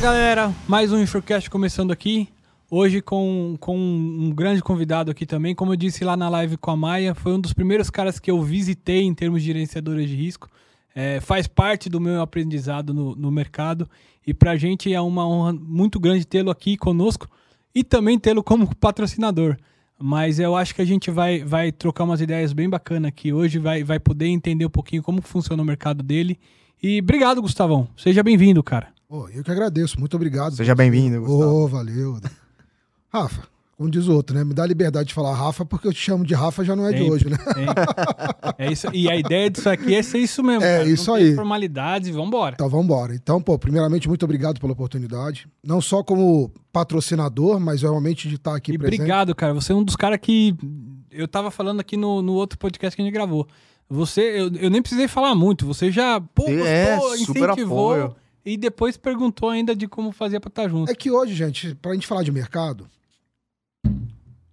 galera, mais um Insurecast começando aqui. Hoje com, com um grande convidado aqui também. Como eu disse lá na live com a Maia, foi um dos primeiros caras que eu visitei em termos de gerenciadores de risco. É, faz parte do meu aprendizado no, no mercado. E pra gente é uma honra muito grande tê-lo aqui conosco e também tê-lo como patrocinador. Mas eu acho que a gente vai, vai trocar umas ideias bem bacanas aqui hoje, vai, vai poder entender um pouquinho como funciona o mercado dele. E obrigado, Gustavão. Seja bem-vindo, cara. Oh, eu que agradeço, muito obrigado. Seja bem-vindo, Gustavo. Oh, valeu. Rafa, como diz o outro, né? Me dá a liberdade de falar Rafa, porque eu te chamo de Rafa já não é Sempre, de hoje, né? É isso, e a ideia disso aqui é ser isso mesmo. É, cara. isso não aí. formalidades e vambora. Então vamos embora. Então, pô, primeiramente, muito obrigado pela oportunidade. Não só como patrocinador, mas realmente de estar aqui E presente. obrigado, cara. Você é um dos caras que. Eu tava falando aqui no, no outro podcast que a gente gravou. Você, eu, eu nem precisei falar muito. Você já, pô, É, super incentivou apoio. E depois perguntou ainda de como fazia pra estar junto. É que hoje, gente, pra gente falar de mercado,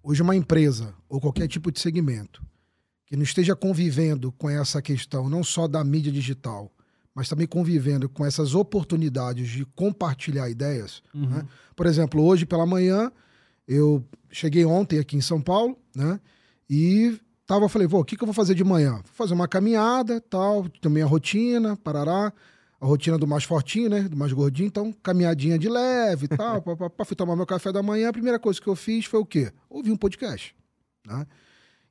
hoje uma empresa ou qualquer tipo de segmento que não esteja convivendo com essa questão, não só da mídia digital, mas também convivendo com essas oportunidades de compartilhar ideias. Uhum. né? Por exemplo, hoje pela manhã, eu cheguei ontem aqui em São Paulo, né? E tava, falei, pô, o que, que eu vou fazer de manhã? Vou fazer uma caminhada, tal, também a rotina, parará, a rotina do mais fortinho, né? Do mais gordinho, então caminhadinha de leve e tal, pá, pá, pá, fui tomar meu café da manhã, a primeira coisa que eu fiz foi o quê? Ouvir um podcast, né?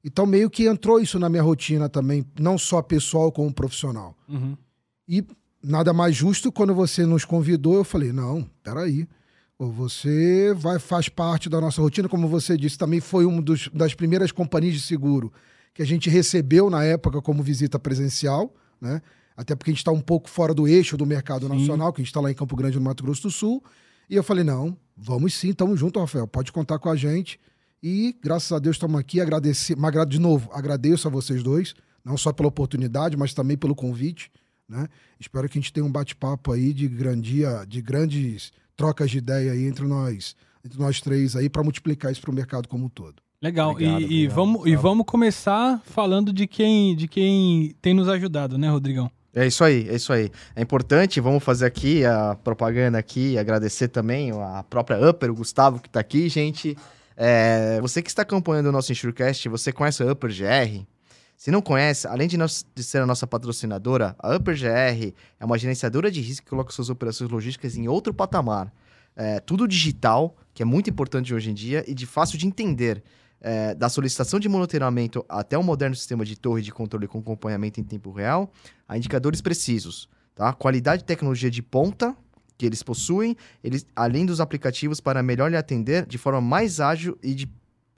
Então meio que entrou isso na minha rotina também, não só pessoal como profissional. Uhum. E nada mais justo quando você nos convidou, eu falei, não, peraí. Você vai, faz parte da nossa rotina, como você disse, também foi uma dos- das primeiras companhias de seguro que a gente recebeu na época como visita presencial, né? Até porque a gente está um pouco fora do eixo do mercado Sim. nacional, que a gente está lá em Campo Grande, no Mato Grosso do Sul. E eu falei, não, vamos sim, estamos junto, Rafael, pode contar com a gente. E graças a Deus estamos aqui, agradecer, mas agra- de novo, agradeço a vocês dois, não só pela oportunidade, mas também pelo convite, né? Espero que a gente tenha um bate-papo aí de grandia, de grandes trocas de ideia aí entre nós, entre nós três aí para multiplicar isso para o mercado como um todo. Legal. Obrigado, e, e obrigado, vamos, e vamos começar falando de quem, de quem tem nos ajudado, né, Rodrigão? É isso aí, é isso aí. É importante, vamos fazer aqui a propaganda aqui, agradecer também a própria Upper, o Gustavo que tá aqui, gente. É, você que está acompanhando o nosso Insurecast, você conhece a Upper GR? Se não conhece, além de, nós- de ser a nossa patrocinadora, a Upper GR é uma gerenciadora de risco que coloca suas operações logísticas em outro patamar. É, tudo digital, que é muito importante hoje em dia e de fácil de entender. É, da solicitação de monitoramento até o moderno sistema de torre de controle com acompanhamento em tempo real, a indicadores precisos, tá? Qualidade e tecnologia de ponta que eles possuem, eles, além dos aplicativos para melhor lhe atender de forma mais ágil e, de,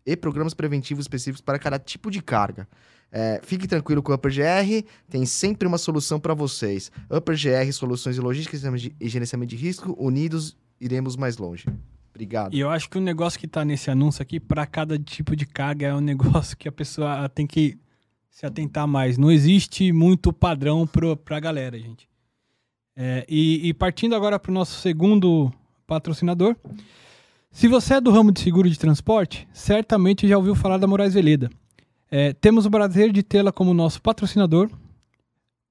e programas preventivos específicos para cada tipo de carga. É, fique tranquilo com o Upper GR, tem sempre uma solução para vocês. Upper GR, soluções de logística de- e gerenciamento de risco, unidos iremos mais longe. Obrigado. E eu acho que o negócio que tá nesse anúncio aqui, para cada tipo de carga, é um negócio que a pessoa tem que se atentar mais. Não existe muito padrão pro, pra galera, gente. É, e, e partindo agora para o nosso segundo patrocinador. Se você é do ramo de seguro de transporte, certamente já ouviu falar da Moraes Veleda. É, temos o prazer de tê-la como nosso patrocinador.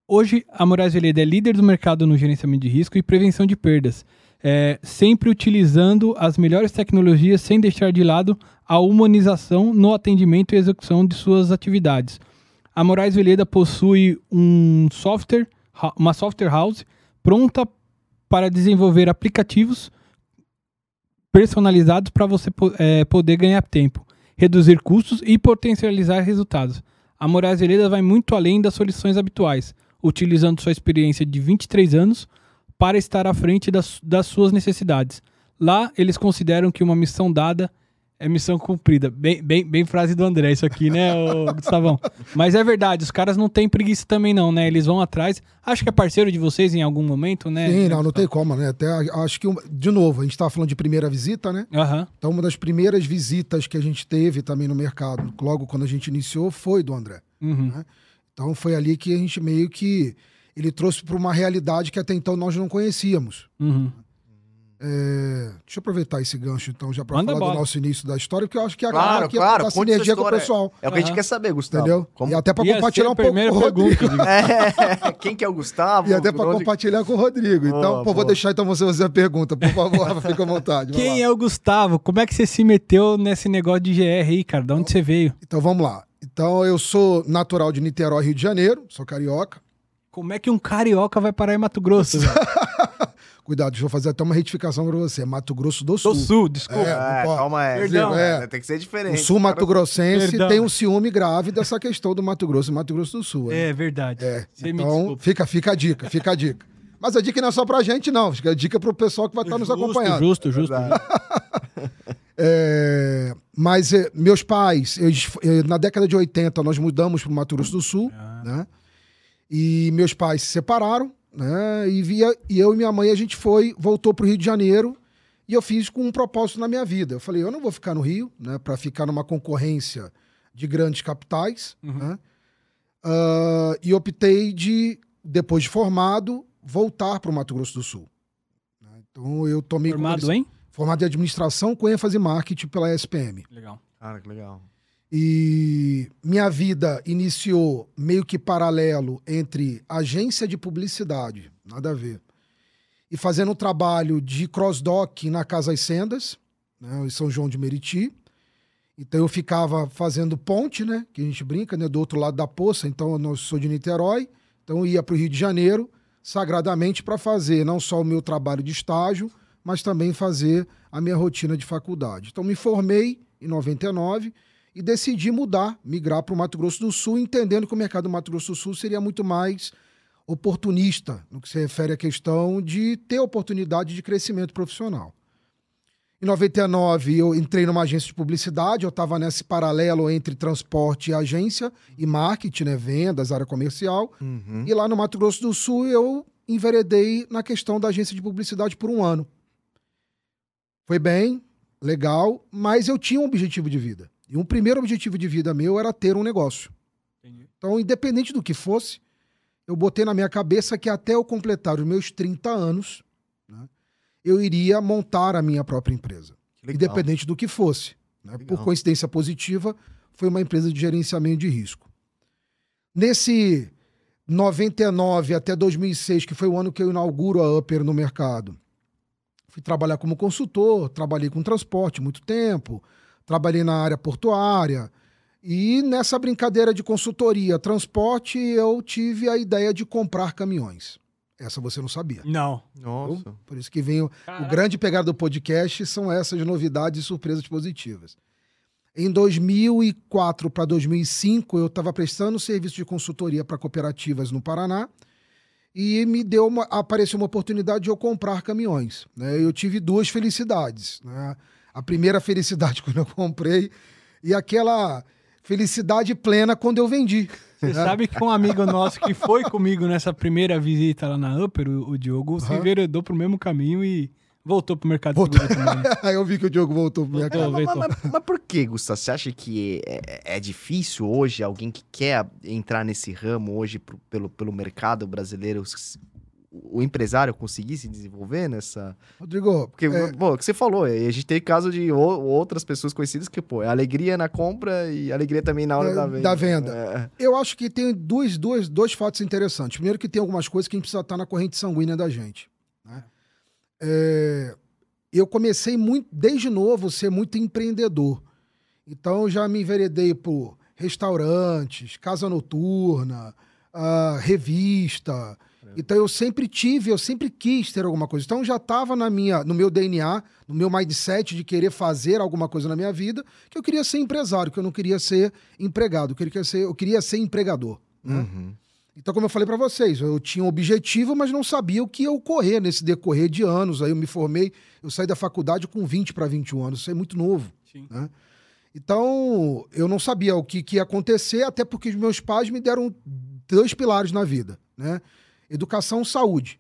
Hoje, a Moraes Veleda é líder do mercado no gerenciamento de risco e prevenção de perdas é, sempre utilizando as melhores tecnologias sem deixar de lado a humanização no atendimento e execução de suas atividades. A Moraes Veleda possui um software, uma software house pronta para desenvolver aplicativos personalizados para você é, poder ganhar tempo, reduzir custos e potencializar resultados. A Moraes Veleda vai muito além das soluções habituais, utilizando sua experiência de 23 anos para estar à frente das, das suas necessidades. Lá, eles consideram que uma missão dada é missão cumprida. Bem, bem, bem frase do André, isso aqui, né, Gustavão? Mas é verdade, os caras não têm preguiça também, não, né? Eles vão atrás. Acho que é parceiro de vocês em algum momento, né? Sim, né, não, não tem como, né? Até acho que, de novo, a gente estava falando de primeira visita, né? Aham. Então, uma das primeiras visitas que a gente teve também no mercado, logo quando a gente iniciou, foi do André. Uhum. Então, foi ali que a gente meio que ele trouxe para uma realidade que até então nós não conhecíamos. Uhum. É, deixa eu aproveitar esse gancho, então, já para falar bola. do nosso início da história, porque eu acho que a Claro, galera aqui claro, dá sinergia com o pessoal. É o que a gente quer saber, Gustavo. Entendeu? Como- E até para compartilhar um pouco com o Rodrigo. É, quem que é o Gustavo? E até para onde- compartilhar com o Rodrigo. Então, Boa, pô, vou boa. deixar então você fazer a pergunta, por favor, Rafa, fica à vontade. Quem lá. é o Gustavo? Como é que você se meteu nesse negócio de GR aí, cara? De onde você veio? Então vamos lá. Então eu sou natural de Niterói, Rio de Janeiro, sou carioca. Como é que um carioca vai parar em Mato Grosso? Cuidado, deixa eu fazer até uma retificação para você. É Mato Grosso do Sul. Do Sul, desculpa. É, É, pô, calma aí. Perdão. É, tem que ser diferente. O sul Mato Grossense Perdão. tem um ciúme grave dessa questão do Mato Grosso e Mato Grosso do Sul. né? É verdade. Você me Então, fica, fica a dica, fica a dica. Mas a dica não é só pra gente, não. Fica a dica pro pessoal que vai estar nos acompanhando. Justo, justo. É, mas é, meus pais, eles- é, na década de 80, nós mudamos para o Mato Grosso do Sul, Ah. né? E meus pais se separaram, né? E, via, e eu e minha mãe, a gente foi, voltou para o Rio de Janeiro e eu fiz com um propósito na minha vida. Eu falei, eu não vou ficar no Rio, né? Para ficar numa concorrência de grandes capitais, né? Ah, e optei de, depois de formado, voltar para o Mato Grosso do Sul. né? Então eu tomei Formado, hein? formado em administração com ênfase em marketing pela SPM. Legal. Cara, que legal. E minha vida iniciou meio que paralelo entre agência de publicidade, nada a ver, e fazendo um trabalho de cross-dock na Casa das Sendas, né, em São João de Meriti. Então eu ficava fazendo ponte, né, que a gente brinca, né, do outro lado da poça. Então eu sou de Niterói, então eu ia para o Rio de Janeiro sagradamente para fazer não só o meu trabalho de estágio, mas também fazer a minha rotina de faculdade. Então me formei em 99 e decidi mudar, migrar para o Mato Grosso do Sul, entendendo que o mercado do Mato Grosso do Sul seria muito mais oportunista no que se refere à questão de ter oportunidade de crescimento profissional. Em 99, eu entrei numa agência de publicidade, eu estava nesse paralelo entre transporte e agência, e marketing, né, vendas, área comercial. Uhum. E lá no Mato Grosso do Sul, eu enveredei na questão da agência de publicidade por um ano. Foi bem, legal, mas eu tinha um objetivo de vida. E um primeiro objetivo de vida meu era ter um negócio. Entendi. Então, independente do que fosse, eu botei na minha cabeça que até eu completar os meus 30 anos, né, eu iria montar a minha própria empresa. Que. Independente do que fosse. né? Legal. Por coincidência positiva, foi uma empresa de gerenciamento de risco. Nesse 99 até 2006, que foi o ano que eu inauguro a Upper no mercado, fui trabalhar como consultor, trabalhei com transporte muito tempo, trabalhei na área portuária. E nessa brincadeira de consultoria, transporte, eu tive a ideia de comprar caminhões. Essa você não sabia. Não. Nossa. Por isso que vem o, o grande pegada do podcast são essas novidades e surpresas positivas. Em 2004 para 2005, eu estava prestando serviço de consultoria para cooperativas no Paraná e me deu uma, apareceu uma oportunidade de eu comprar caminhões. né? Eu tive duas felicidades. né? A primeira felicidade quando eu comprei e aquela felicidade plena quando eu vendi. Você sabe que um amigo nosso que foi comigo nessa primeira visita lá na Upper, o, o Diogo, se Aham. enveredou pro mesmo caminho e voltou pro mercado Voltou. seguro também. Aí eu vi que o Diogo voltou pro minha Voltou. Mas, mas- mas- por que, Gustavo? Você acha que é, é difícil hoje alguém que quer entrar nesse ramo hoje pro- pelo, pelo mercado brasileiro, o empresário conseguir se desenvolver nessa. Rodrigo, Porque, é, pô, o que você falou, a gente tem caso de outras pessoas conhecidas que, pô, é alegria na compra e alegria também na hora É, da venda. da venda. É. Eu acho que tem dois, dois, dois fatos interessantes. Primeiro, que tem algumas coisas que a gente precisa estar na corrente sanguínea da gente. né? É, eu comecei muito, desde novo, ser muito empreendedor. Então, eu já me enveredei por restaurantes, casa noturna, ah, revista. Então, eu sempre tive, eu sempre quis ter alguma coisa. Então, já estava na minha, no meu DNA, no meu mindset de querer fazer alguma coisa na minha vida, que eu queria ser empresário, que eu não queria ser empregado, que eu queria ser, eu queria ser empregador. né? Uhum. Então, como eu falei para vocês, eu tinha um objetivo, mas não sabia o que ia ocorrer nesse decorrer de anos. Aí eu me formei, eu saí da faculdade com 20 para 21 anos, isso é muito novo. Sim. né? Então, eu não sabia o que, que ia acontecer, até porque os meus pais me deram dois pilares na vida, né? Educação e saúde.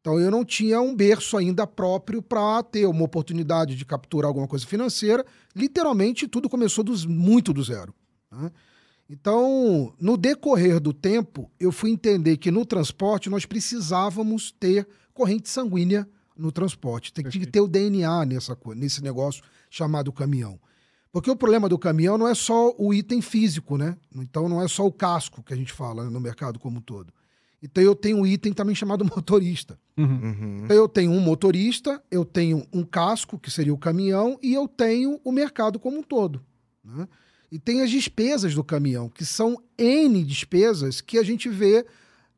Então, eu não tinha um berço ainda próprio para ter uma oportunidade de capturar alguma coisa financeira. Literalmente, tudo começou dos, muito do zero. né? Então, no decorrer do tempo, eu fui entender que no transporte nós precisávamos ter corrente sanguínea no transporte. Tem que ter o DNA nessa, nesse negócio chamado caminhão. Porque o problema do caminhão não é só o item físico, né? Então não é só o casco que a gente fala né, no mercado como um todo. Então eu tenho um item também chamado motorista. Uhum. Uhum. Então eu tenho um motorista, eu tenho um casco, que seria o caminhão, e eu tenho o mercado como um todo. né? E tem as despesas do caminhão, que são N despesas que a gente vê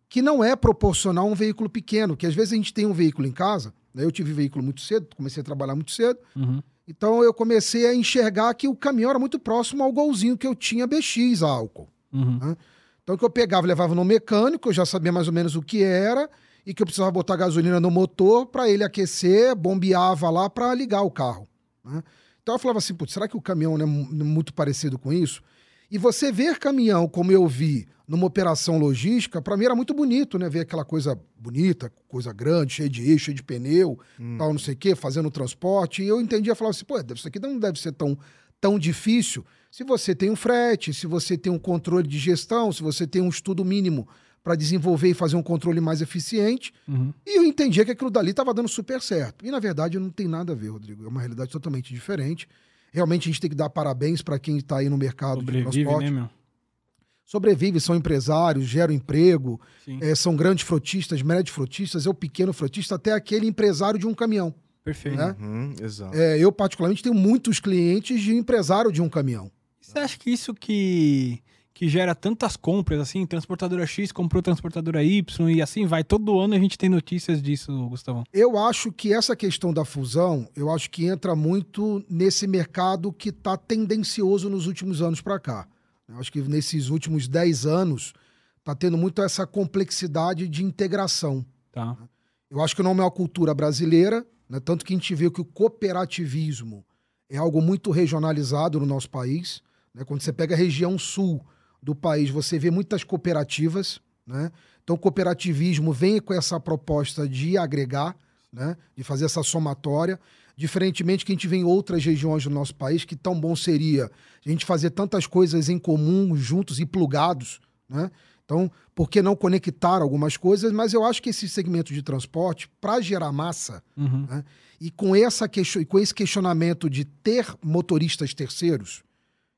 que não é proporcional a um veículo pequeno, que às vezes a gente tem um veículo em casa, né? eu tive veículo muito cedo, comecei a trabalhar muito cedo, Uhum. então eu comecei a enxergar que o caminhão era muito próximo ao golzinho que eu tinha BX a álcool. Uhum. Então, que eu pegava levava no mecânico, eu já sabia mais ou menos o que era, e que eu precisava botar gasolina no motor para ele aquecer, bombeava lá para ligar o carro. né? Então eu falava assim, putz, será que o caminhão não é mu- muito parecido com isso? E você ver caminhão, como eu vi numa operação logística, para mim era muito bonito, né? Ver aquela coisa bonita, coisa grande, cheia de eixo, cheia de pneu, tal, não sei o quê, fazendo transporte. E eu entendia, falava assim, pô, isso aqui não deve ser tão, tão difícil se você tem um frete, se você tem um controle de gestão, se você tem um estudo mínimo para desenvolver e fazer um controle mais eficiente. Uhum. E eu entendia que aquilo dali estava dando super certo. E na verdade não tem nada a ver, Rodrigo. É uma realidade totalmente diferente. Realmente a gente tem que dar parabéns para quem está aí no mercado de Sobrevive, transporte. né, meu? Sobrevive, são empresários, geram emprego, eh, são grandes frotistas, médios frotistas, é o pequeno frotista, até aquele empresário de um caminhão. Perfeito. né? Uhum, exato. É, eu, particularmente, tenho muitos clientes de empresário de um caminhão. Você acha que isso que, que gera tantas compras, assim, transportadora X comprou transportadora Y e assim vai, todo ano a gente tem notícias disso, Gustavão. Eu acho que essa questão da fusão, eu acho que entra muito nesse mercado que está tendencioso nos últimos anos para cá. Eu acho que nesses últimos 10 anos está tendo muito essa complexidade de integração. Tá. Eu acho que não é uma cultura brasileira, né? tanto que a gente vê que o cooperativismo é algo muito regionalizado no nosso país. né? Quando você pega a região sul do país, você vê muitas cooperativas. Né? Então, o cooperativismo vem com essa proposta de agregar, né? de fazer essa somatória. Diferentemente que a gente vê em outras regiões do nosso país, que tão bom seria a gente fazer tantas coisas em comum, juntos e plugados. Né? Então, por que não conectar algumas coisas? Mas eu acho que esse segmento de transporte, para gerar massa, Uhum. né? e com, essa question- com esse questionamento de ter motoristas terceiros,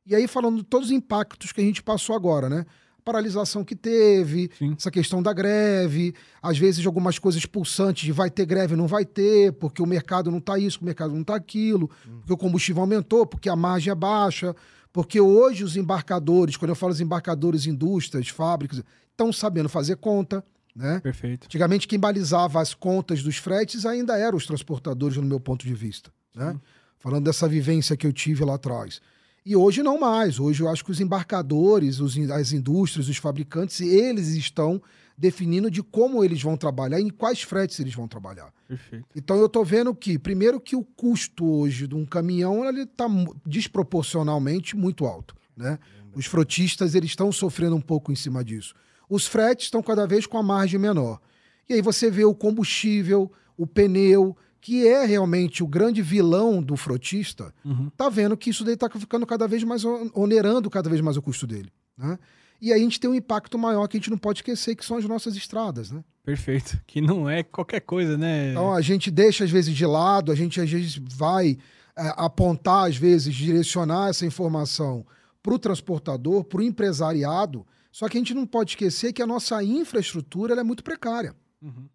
e aí falando de todos os impactos que a gente passou agora, né? Paralisação que teve, Sim. essa questão da greve, às vezes algumas coisas pulsantes de vai ter greve, não vai ter, porque o mercado não está isso, o mercado não está aquilo, porque o combustível aumentou, porque a margem é baixa, porque hoje os embarcadores, quando eu falo os embarcadores, indústrias, fábricas, estão sabendo fazer conta, né? Perfeito. Antigamente, quem balizava as contas dos fretes ainda eram os transportadores, no meu ponto de vista. Né? Falando dessa vivência que eu tive lá atrás. E hoje não mais. Hoje eu acho que os embarcadores, os as indústrias, os fabricantes, eles estão definindo de como eles vão trabalhar e em quais fretes eles vão trabalhar. Perfeito. Então eu estou vendo que, primeiro, que o custo hoje de um caminhão ele está desproporcionalmente muito alto. Né? Os frotistas eles estão sofrendo um pouco em cima disso. Os fretes estão cada vez com a margem menor. E aí você vê o combustível, o pneu, que é realmente o grande vilão do frotista, Uhum. tá vendo que isso daí tá ficando cada vez mais on- onerando cada vez mais o custo dele. Né? E aí a gente tem um impacto maior que a gente não pode esquecer, que são as nossas estradas. Né? Perfeito. Que não é qualquer coisa, né? Então a gente deixa às vezes de lado, a gente às vezes vai é, apontar, às vezes, direcionar essa informação para o transportador, para o empresariado, só que a gente não pode esquecer que a nossa infraestrutura é muito precária. Uhum.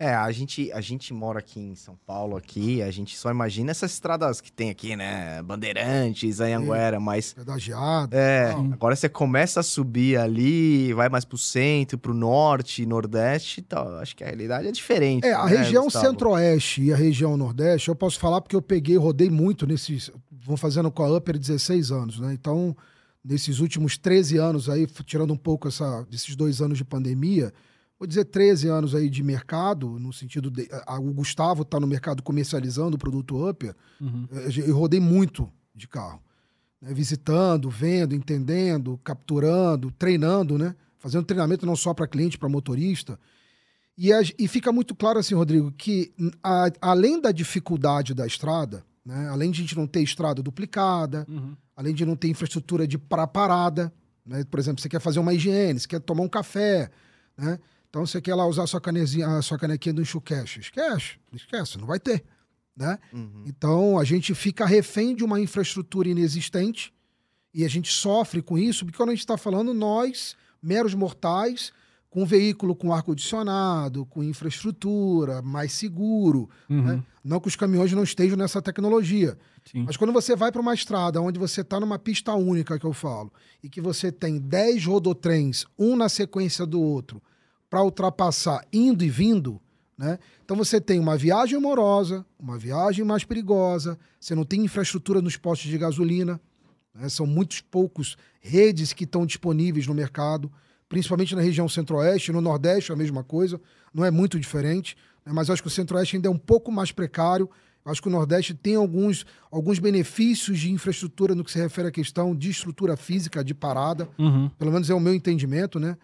É, a gente, a gente mora aqui em São Paulo, aqui, a gente só imagina essas estradas que tem aqui, né? Bandeirantes, Anhanguera, mas... Pedagiada. É, tal. agora você começa a subir ali, vai mais pro centro, pro norte, nordeste tal. Acho que a realidade é diferente. É, a né, região centro-oeste e a região nordeste, eu posso falar porque eu peguei, rodei muito nesses. Vou fazendo com a Upper 16 anos, né? Então, nesses últimos 13 anos aí, tirando um pouco essa, desses dois anos de pandemia, vou dizer 13 anos aí de mercado, no sentido de. a- o Gustavo está no mercado comercializando o produto Upper. Uhum. Eu, eu rodei muito de carro. né? Visitando, vendo, entendendo, capturando, treinando, né? Fazendo treinamento não só para cliente, para motorista. E, a- e fica muito claro assim, Rodrigo, que a- além da dificuldade da estrada, né? além de a gente não ter estrada duplicada, Uhum. além de não ter infraestrutura de para parada, né? por exemplo, você quer fazer uma higiene, você quer tomar um café, né? Então você quer lá usar a sua, canezinha, a sua canequinha do enxuqueche. Esquece, esquece, não vai ter. Né? Uhum. Então a gente fica refém de uma infraestrutura inexistente e a gente sofre com isso, porque quando a gente está falando, nós, meros mortais, com um veículo com ar-condicionado, com infraestrutura, mais seguro. Uhum. Né? Não que os caminhões não estejam nessa tecnologia. Sim. Mas quando você vai para uma estrada onde você está numa pista única, que eu falo, e que você tem 10 rodotrens, um na sequência do outro, para ultrapassar indo e vindo, né? Então você tem uma viagem morosa, uma viagem mais perigosa, você não tem infraestrutura nos postos de gasolina, né? são muitos poucos redes que estão disponíveis no mercado, principalmente na região centro-oeste, no nordeste é a mesma coisa, não é muito diferente, né? mas acho que o centro-oeste ainda é um pouco mais precário, acho que o Nordeste tem alguns, alguns benefícios de infraestrutura no que se refere à questão de estrutura física de parada, Uhum. pelo menos é o meu entendimento, né?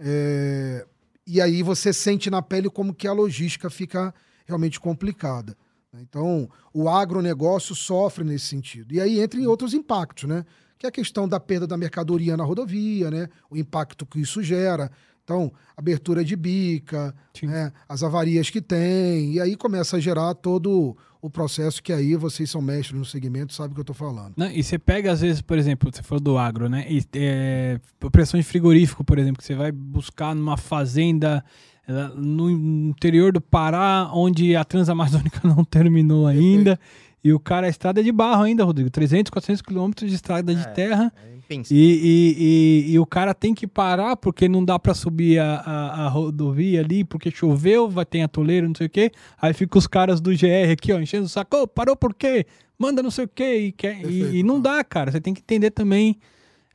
É, E aí você sente na pele como que a logística fica realmente complicada. né? Então, o agronegócio sofre nesse sentido. E aí entra em outros impactos, né? Que é a questão da perda da mercadoria na rodovia, né? O impacto que isso gera. Então, abertura de bica, né? as avarias que tem, e aí começa a gerar todo o processo que aí vocês são mestres no segmento, sabem o que eu estou falando. Não, e você pega, às vezes, por exemplo, você falou do agro, né? E, é, pressão de frigorífico, por exemplo, que você vai buscar numa fazenda no interior do Pará, onde a Transamazônica não terminou ainda. E o cara, a estrada é de barro ainda, Rodrigo. 300, 400 quilômetros de estrada de É. terra. É. E, e, e, e o cara tem que parar porque não dá pra subir a, a, a rodovia ali, porque choveu, vai ter atoleiro, não sei o quê. Aí fica os caras do GR aqui, ó, enchendo o saco. Ô, parou por quê? Manda não sei o quê. E, quer, Perfeito, e, e não dá, cara. Você tem que entender também.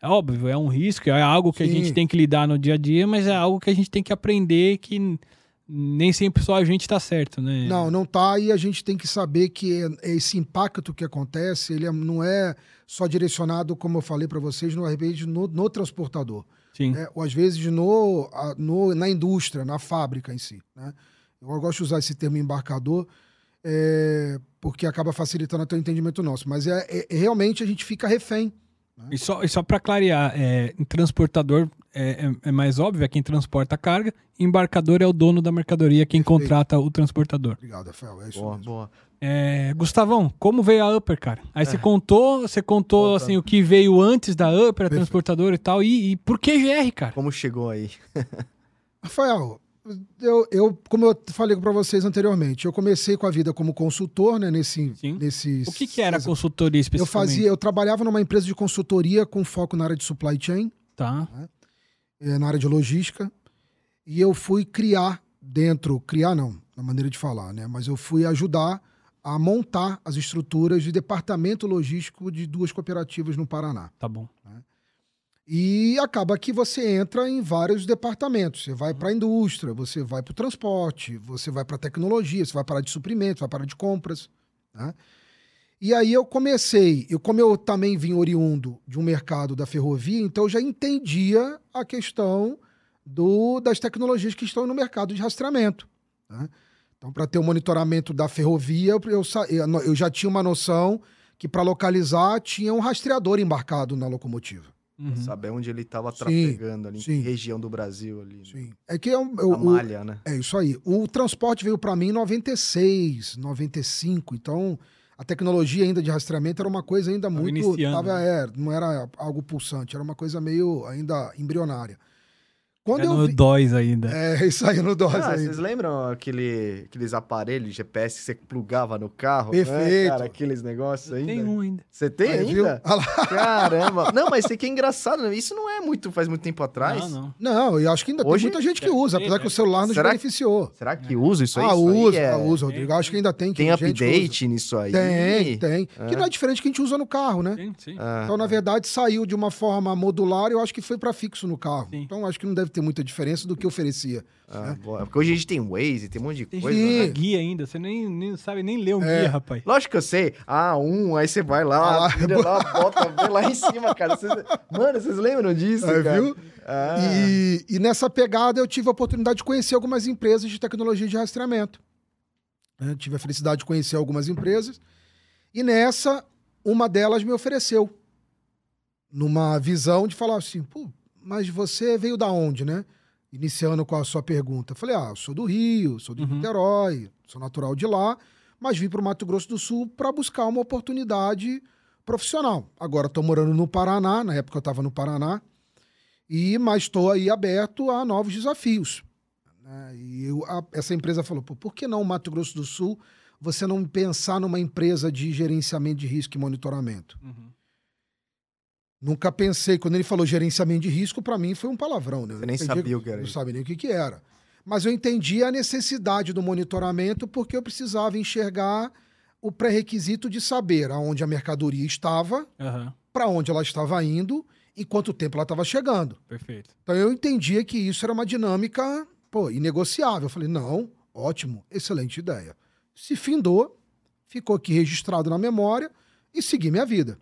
É óbvio, é um risco, é algo que a Sim. gente tem que lidar no dia a dia, mas é algo que a gente tem que aprender que nem sempre só a gente tá certo, né? Não, não tá. E a gente tem que saber que esse impacto que acontece, ele é- não é só direcionado, como eu falei para vocês, no, vezes no, no transportador. Sim. né? Ou às vezes no, no- na indústria, na fábrica em si. Né? Eu gosto de usar esse termo embarcador, é, porque acaba facilitando até o entendimento nosso. Mas é, é- realmente a gente fica refém. E só, e só para clarear, é, em transportador é, é- é mais óbvio, é quem transporta a carga, embarcador é o dono da mercadoria, quem Perfeito. contrata o transportador. Obrigado, Rafael. É isso Boa, mesmo. boa. É, Gustavão, como veio a Upper, cara? Aí você contou, você contou assim, o que veio antes da Upper, a Perfeito. transportadora e tal, e, e por que GR, cara? Como chegou aí? Rafael, eu, eu, como eu falei para vocês anteriormente, eu comecei com a vida como consultor, né? Nesse, Sim. nesse, O que, que era a consultoria Eu especificamente? fazia, eu trabalhava numa empresa de consultoria com foco na área de supply chain, Tá, eh, na área de logística, e eu fui criar dentro, criar não, na maneira de falar, né? Mas eu fui ajudar a montar as estruturas de departamento logístico de duas cooperativas no Paraná. tá bom. E acaba que você entra em vários departamentos. Você vai para a indústria, você vai para o transporte, você vai para a tecnologia, você vai para de suprimentos, vai para de compras. né? E aí eu comecei, eu, como eu também vim oriundo de um mercado da ferrovia, então eu já entendia a questão do, das tecnologias que estão no mercado de rastreamento. né? Então, para ter o monitoramento da ferrovia, eu, eu já tinha uma noção que para localizar tinha um rastreador embarcado na locomotiva. Uhum. Saber onde ele tava Sim, trafegando ali, em sim. que região do Brasil ali. né? Sim. É que eu, eu- A o- malha, né? é isso aí. O transporte veio para mim em 96, 95. Então, a tecnologia ainda de rastreamento era uma coisa ainda Tava muito. iniciando, tava, né? é, não era algo pulsante, era uma coisa meio ainda embrionária. Quando É eu no vi. DOS ainda. É, isso aí no DOS Ah, ainda. vocês lembram aquele, aqueles aparelhos GPS que você plugava no carro? Perfeito. Né, cara, aqueles negócios ainda. Tem um ainda. Você tem Aí, ainda? Ah. Caramba. Não, mas isso aqui é engraçado. né? Isso não é muito, faz muito tempo atrás. Não, não. Não, eu acho que ainda Hoje tem muita gente que usa, apesar que o celular nos Será que- beneficiou. Será que usa isso aí? ah, aí usa, é- ah, usa, Rodrigo. Eu acho que ainda tem. Tem gente que usa. update nisso aí? Tem, tem. Que É. não é diferente que a gente usa no carro, né? Sim, sim. Ah, Então, na verdade, saiu de uma forma modular e eu acho que foi para fixo no carro. Sim. Então, acho que não deve ter muita diferença do que oferecia. ah, boa. Porque hoje a gente tem Waze, tem um monte de Tem coisa. gente que né? guia ainda, você nem, nem sabe nem ler um É. guia, rapaz. Lógico que eu sei. Ah, um, aí você vai lá, Ah, vira lá, bota, vê lá em cima, cara. Vocês- Mano, vocês lembram disso, É, cara? viu? Ah, E, e nessa pegada eu tive a oportunidade de conhecer algumas empresas de tecnologia de rastreamento. né? tive a felicidade de conhecer algumas empresas. E nessa, uma delas me ofereceu. Numa visão de falar assim, pô, mas você veio da onde, né? iniciando com a sua pergunta. Eu falei, ah, eu sou do Rio, sou de Uhum. Niterói, sou natural de lá, mas vim para o Mato Grosso do Sul para buscar uma oportunidade profissional. Agora estou morando no Paraná, na época eu estava no Paraná, e mas estou aí aberto a novos desafios. né? E eu- a- essa empresa falou, por que não o Mato Grosso do Sul você não pensar numa empresa de gerenciamento de risco e monitoramento? Uhum. Nunca pensei, quando ele falou gerenciamento de risco, para mim foi um palavrão. Né? Eu Você nem entendi- sabia o que era Não sabia nem o que, que era. Mas eu entendi a necessidade do monitoramento porque eu precisava enxergar o pré-requisito de saber aonde a mercadoria estava, Aham, para onde ela estava indo e quanto tempo ela estava chegando. perfeito. Então eu entendia que isso era uma dinâmica pô, inegociável. Eu falei, não, ótimo, excelente ideia. Se findou, ficou aqui registrado na memória e segui minha vida.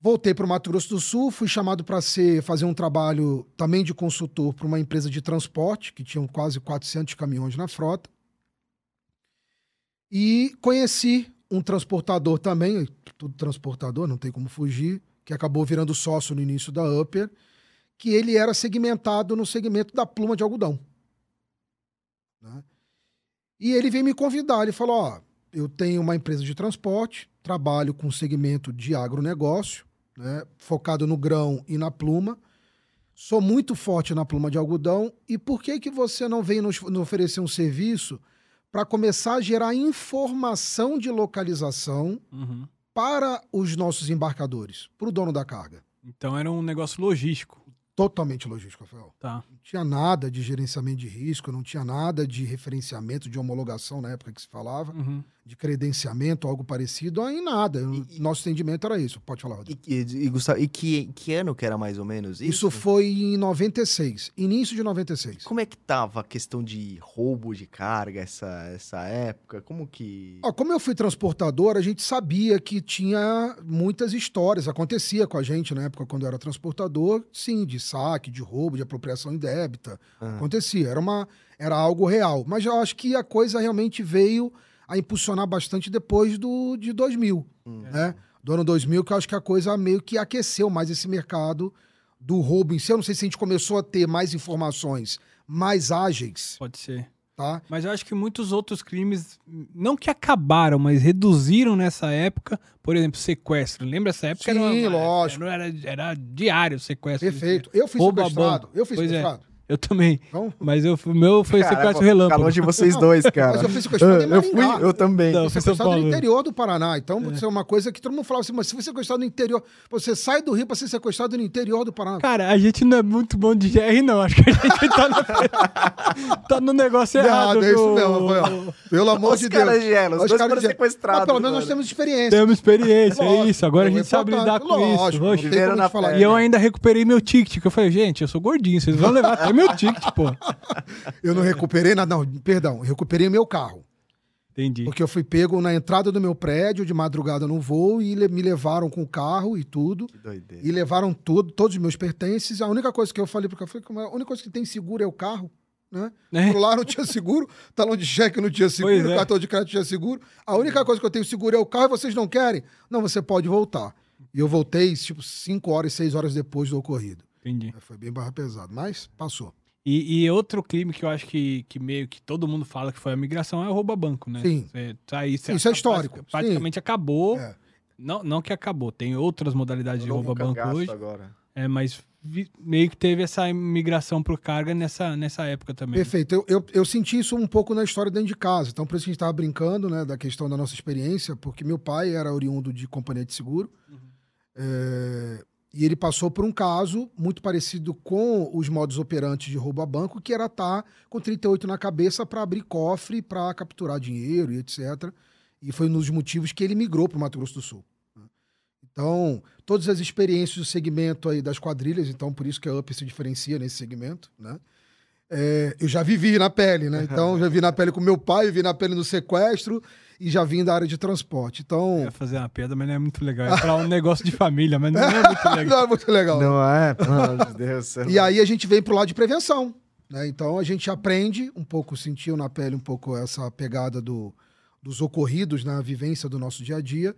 Voltei para o Mato Grosso do Sul, fui chamado para ser fazer um trabalho também de consultor para uma empresa de transporte, que tinham quase 400 caminhões na frota. E conheci um transportador também, tudo transportador, não tem como fugir, que acabou virando sócio no início da Upper, que ele era segmentado no segmento da pluma de algodão. né? E ele veio me convidar, ele falou, ó, eu tenho uma empresa de transporte, trabalho com segmento de agronegócio, né, focado no grão e na pluma, sou muito forte na pluma de algodão, e por que que você não vem nos, nos oferecer um serviço para começar a gerar informação de localização Uhum. para os nossos embarcadores, para o dono da carga? Então era um negócio logístico. Totalmente logístico, Rafael. Tá. Não tinha nada de gerenciamento de risco, não tinha nada de referenciamento, de homologação na época que se falava, Uhum. De credenciamento, algo parecido, aí nada. E- Nosso entendimento era isso. Pode falar, Rodrigo. E, e, e, Gustavo, e que, que ano que era mais ou menos isso? Isso foi em 96, início de 96. Como é que tava a questão de roubo de carga essa, essa época? Como que... Ó, como eu fui transportador, a gente sabia que tinha muitas histórias, acontecia com a gente na época quando eu era transportador, sim, de saque, de roubo, de apropriação indébita, Ah, acontecia, era, uma, era algo real. Mas eu acho que a coisa realmente veio a impulsionar bastante depois do, de 2000, hum. né? Do ano 2000, que eu acho que a coisa meio que aqueceu mais esse mercado do roubo em si. Eu não sei se a gente começou a ter mais informações mais ágeis, Pode ser. tá? Mas eu acho que muitos outros crimes, não que acabaram, mas reduziram nessa época. Por exemplo, sequestro. Lembra essa época? Sim, lógico. Era, era diário o sequestro. Perfeito. Eu fui Roubo a sequestrado. Eu fui Pois é. Eu também. Mas eu, o meu foi Cara, sequestro Fica relâmpago. longe de vocês dois, cara. Mas eu fui sequestrado em eu fui, eu também. Não, fui foi São sequestrado no interior do Paraná. Então, isso é uma coisa que todo mundo falava assim, mas se você sequestrado no interior, você sai do Rio para ser sequestrado no interior do Paraná. Cara, a gente não é muito bom de GR, não. Acho que a gente tá no, tá no negócio errado. Errado, é isso mesmo, Rafael. Pelo amor Os de Deus. caras de Elo, os Os dois caras foram sequestrados. Mas pelo menos nós temos experiência. Temos experiência, é isso. Agora a é gente sabe lidar com isso. não. E eu ainda recuperei meu ticket, que eu falei, gente, eu sou gordinho, vocês vão levar até meu ticket, pô. Eu não recuperei nada, não, perdão, eu recuperei meu carro. Entendi. Porque eu fui pego na entrada do meu prédio de madrugada no voo e me levaram com o carro e tudo. Que doideira. E levaram tudo, todos os meus pertences. A única coisa que eu falei pro cara, eu falei, "Como é? a única coisa que tem seguro é o carro, né? É. Por lá não tinha seguro, talão de cheque não tinha seguro, Pois é. cartão de crédito tinha seguro. A única coisa que eu tenho seguro é o carro e vocês não querem? Não, você pode voltar. E eu voltei, tipo, 5 horas, 6 horas depois do ocorrido. Entendi. Foi bem barra pesado, mas passou. E, e outro crime que eu acho que, que meio que todo mundo fala que foi a migração é o roubo a banco, né? Sim. Você tá aí, você Isso é histórico, prati- Praticamente acabou. É. Não, não que acabou, tem outras modalidades de Novo roubo a banco hoje. Agora. É, mas vi- meio que teve essa migração pro carga nessa, nessa época também. Perfeito. Eu, eu, eu senti isso um pouco na história dentro de casa. Então, por isso que a gente estava brincando né, da questão da nossa experiência, porque meu pai era oriundo de companhia de seguro. É, e ele passou por um caso muito parecido com os modos operantes de roubo a banco, que era estar com 38 na cabeça para abrir cofre, para capturar dinheiro e etc. E foi um dos motivos que ele migrou para o Mato Grosso do Sul. né. Então, todas as experiências do segmento aí das quadrilhas, então por isso que a UP se diferencia nesse segmento, né? É, eu já vivi na pele, né? Então, já vi na pele com meu pai, vi na pele no sequestro e já vim da área de transporte. Eu Então, ia fazer uma piada, mas não é muito legal. É falar um negócio de família, mas não é muito legal. não é muito legal. Não é? Pelo amor de Deus. céu. E aí a gente vem pro lado de prevenção, né? Então a gente aprende um pouco, sentiu na pele um pouco essa pegada do, dos ocorridos na vivência do nosso dia a dia.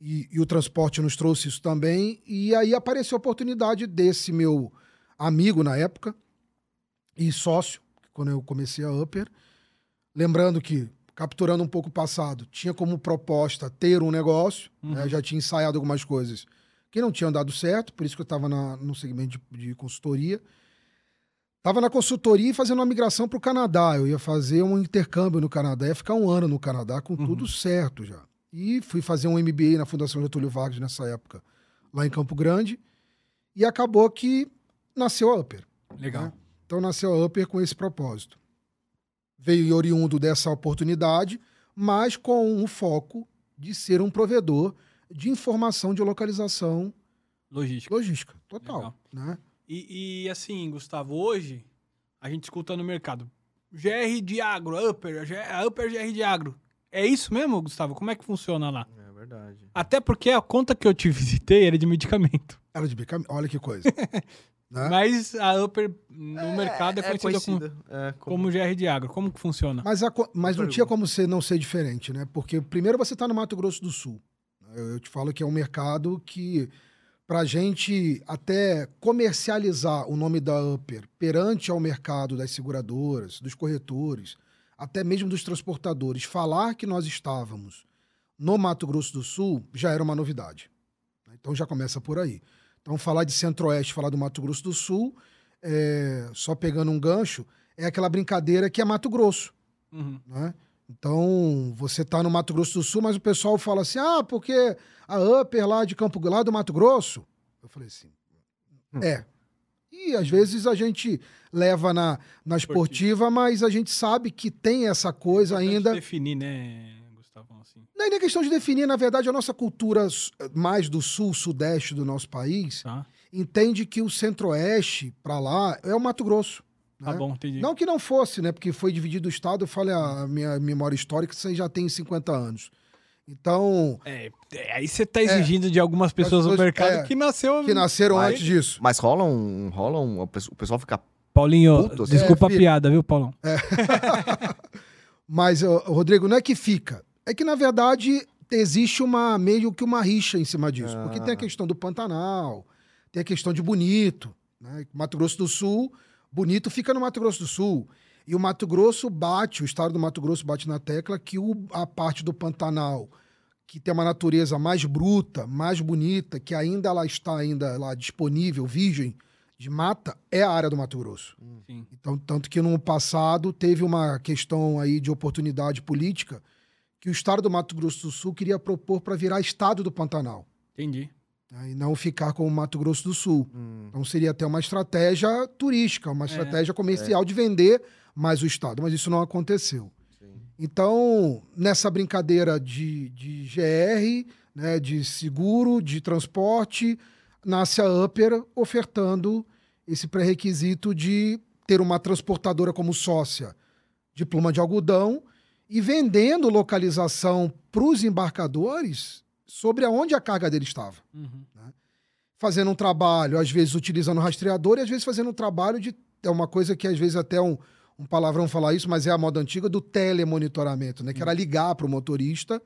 E, e o transporte nos trouxe isso também. E aí apareceu a oportunidade desse meu amigo na época, e sócio, quando eu comecei a Upper. Lembrando que, capturando um pouco o passado, tinha como proposta ter um negócio, Uhum. né? já tinha ensaiado algumas coisas que não tinham dado certo, por isso que eu estava no segmento de, de consultoria. Estava na consultoria e fazendo uma migração para o Canadá. Eu ia fazer um intercâmbio no Canadá, ia ficar um ano no Canadá com Uhum. tudo certo já. E fui fazer um MBA na Fundação Getúlio Vargas nessa época, lá em Campo Grande. E acabou que nasceu a Upper. Legal. né? Então nasceu a Upper com esse propósito. Veio oriundo dessa oportunidade, mas com o foco de ser um provedor de informação de localização Logística. logística. Total. Legal. Né? E, e, assim, Gustavo, hoje a gente escuta no mercado GR de agro, Upper, G- Upper GR de agro. É isso mesmo, Gustavo? Como é que funciona lá? É verdade. Até porque a conta que eu te visitei era de medicamento. Era de bica... Olha que coisa. né? Mas a Upper no mercado é, conhecida como, conhecida, é, como- como GR de agro. Como que funciona? Mas, a mas não tinha como ser, não ser diferente, né? Porque primeiro você está no Mato Grosso do Sul. Eu, eu te falo que é um mercado que, para a gente até comercializar o nome da Upper perante ao mercado das seguradoras, dos corretores, até mesmo dos transportadores, falar que nós estávamos no Mato Grosso do Sul já era uma novidade. Então já começa por aí. Então falar de Centro-Oeste, falar do Mato Grosso do Sul, é, só pegando um gancho, é aquela brincadeira que é Mato Grosso Uhum. né? Então, você tá no Mato Grosso do Sul, mas o pessoal fala assim: ah, porque a Upper lá de Campo lá do Mato Grosso. Eu falei assim: é. E às vezes a gente leva na, na esportiva, mas a gente sabe que tem essa coisa Importante ainda. definir, né, Gustavo? Assim. É nem questão de definir, na verdade, a nossa cultura mais do sul, sudeste do nosso país Tá, entende que o centro-oeste para lá é o Mato Grosso. tá né? bom, entendi. Não que não fosse, né? Porque foi dividido o Estado, eu falei a minha memória histórica, você já tem 50 anos. Então, É, é, aí você tá exigindo de algumas pessoas do mercado é, que nasceu. que nasceram Mas- antes disso. Mas rola um. Rola um. O pessoal- fica. Paulinho, Puto, assim. desculpa É, a filho. piada, viu, Paulão? Mas, ô, Rodrigo, não é que fica. É que, na verdade, existe uma meio que uma rixa em cima disso. Porque tem a Ah. questão do Pantanal, tem a questão de Bonito. Né? Mato Grosso do Sul, Bonito fica no Mato Grosso do Sul. E o Mato Grosso bate, o estado do Mato Grosso bate na tecla que o- a parte do Pantanal, que tem uma natureza mais bruta, mais bonita, que ainda ela está ainda lá disponível, virgem de mata, é a área do Mato Grosso. Sim. Então, tanto que no passado teve uma questão aí de oportunidade política que o estado do Mato Grosso do Sul queria propor para virar estado do Pantanal Entendi. né, e não ficar com o Mato Grosso do Sul. Hum, Então seria até uma estratégia turística, uma É. estratégia comercial de vender mais o estado, mas isso não aconteceu. sim. Então, nessa brincadeira de, de GR, né, de seguro, de transporte, nasce a Upper ofertando esse pré-requisito de ter uma transportadora como sócia de pluma de algodão e vendendo localização para os embarcadores sobre aonde a carga dele estava. Uhum. Fazendo um trabalho, às vezes utilizando rastreador e às vezes fazendo um trabalho de. É uma coisa que às vezes até um, um palavrão falar isso, mas é a moda antiga do telemonitoramento, né? Que era ligar para o motorista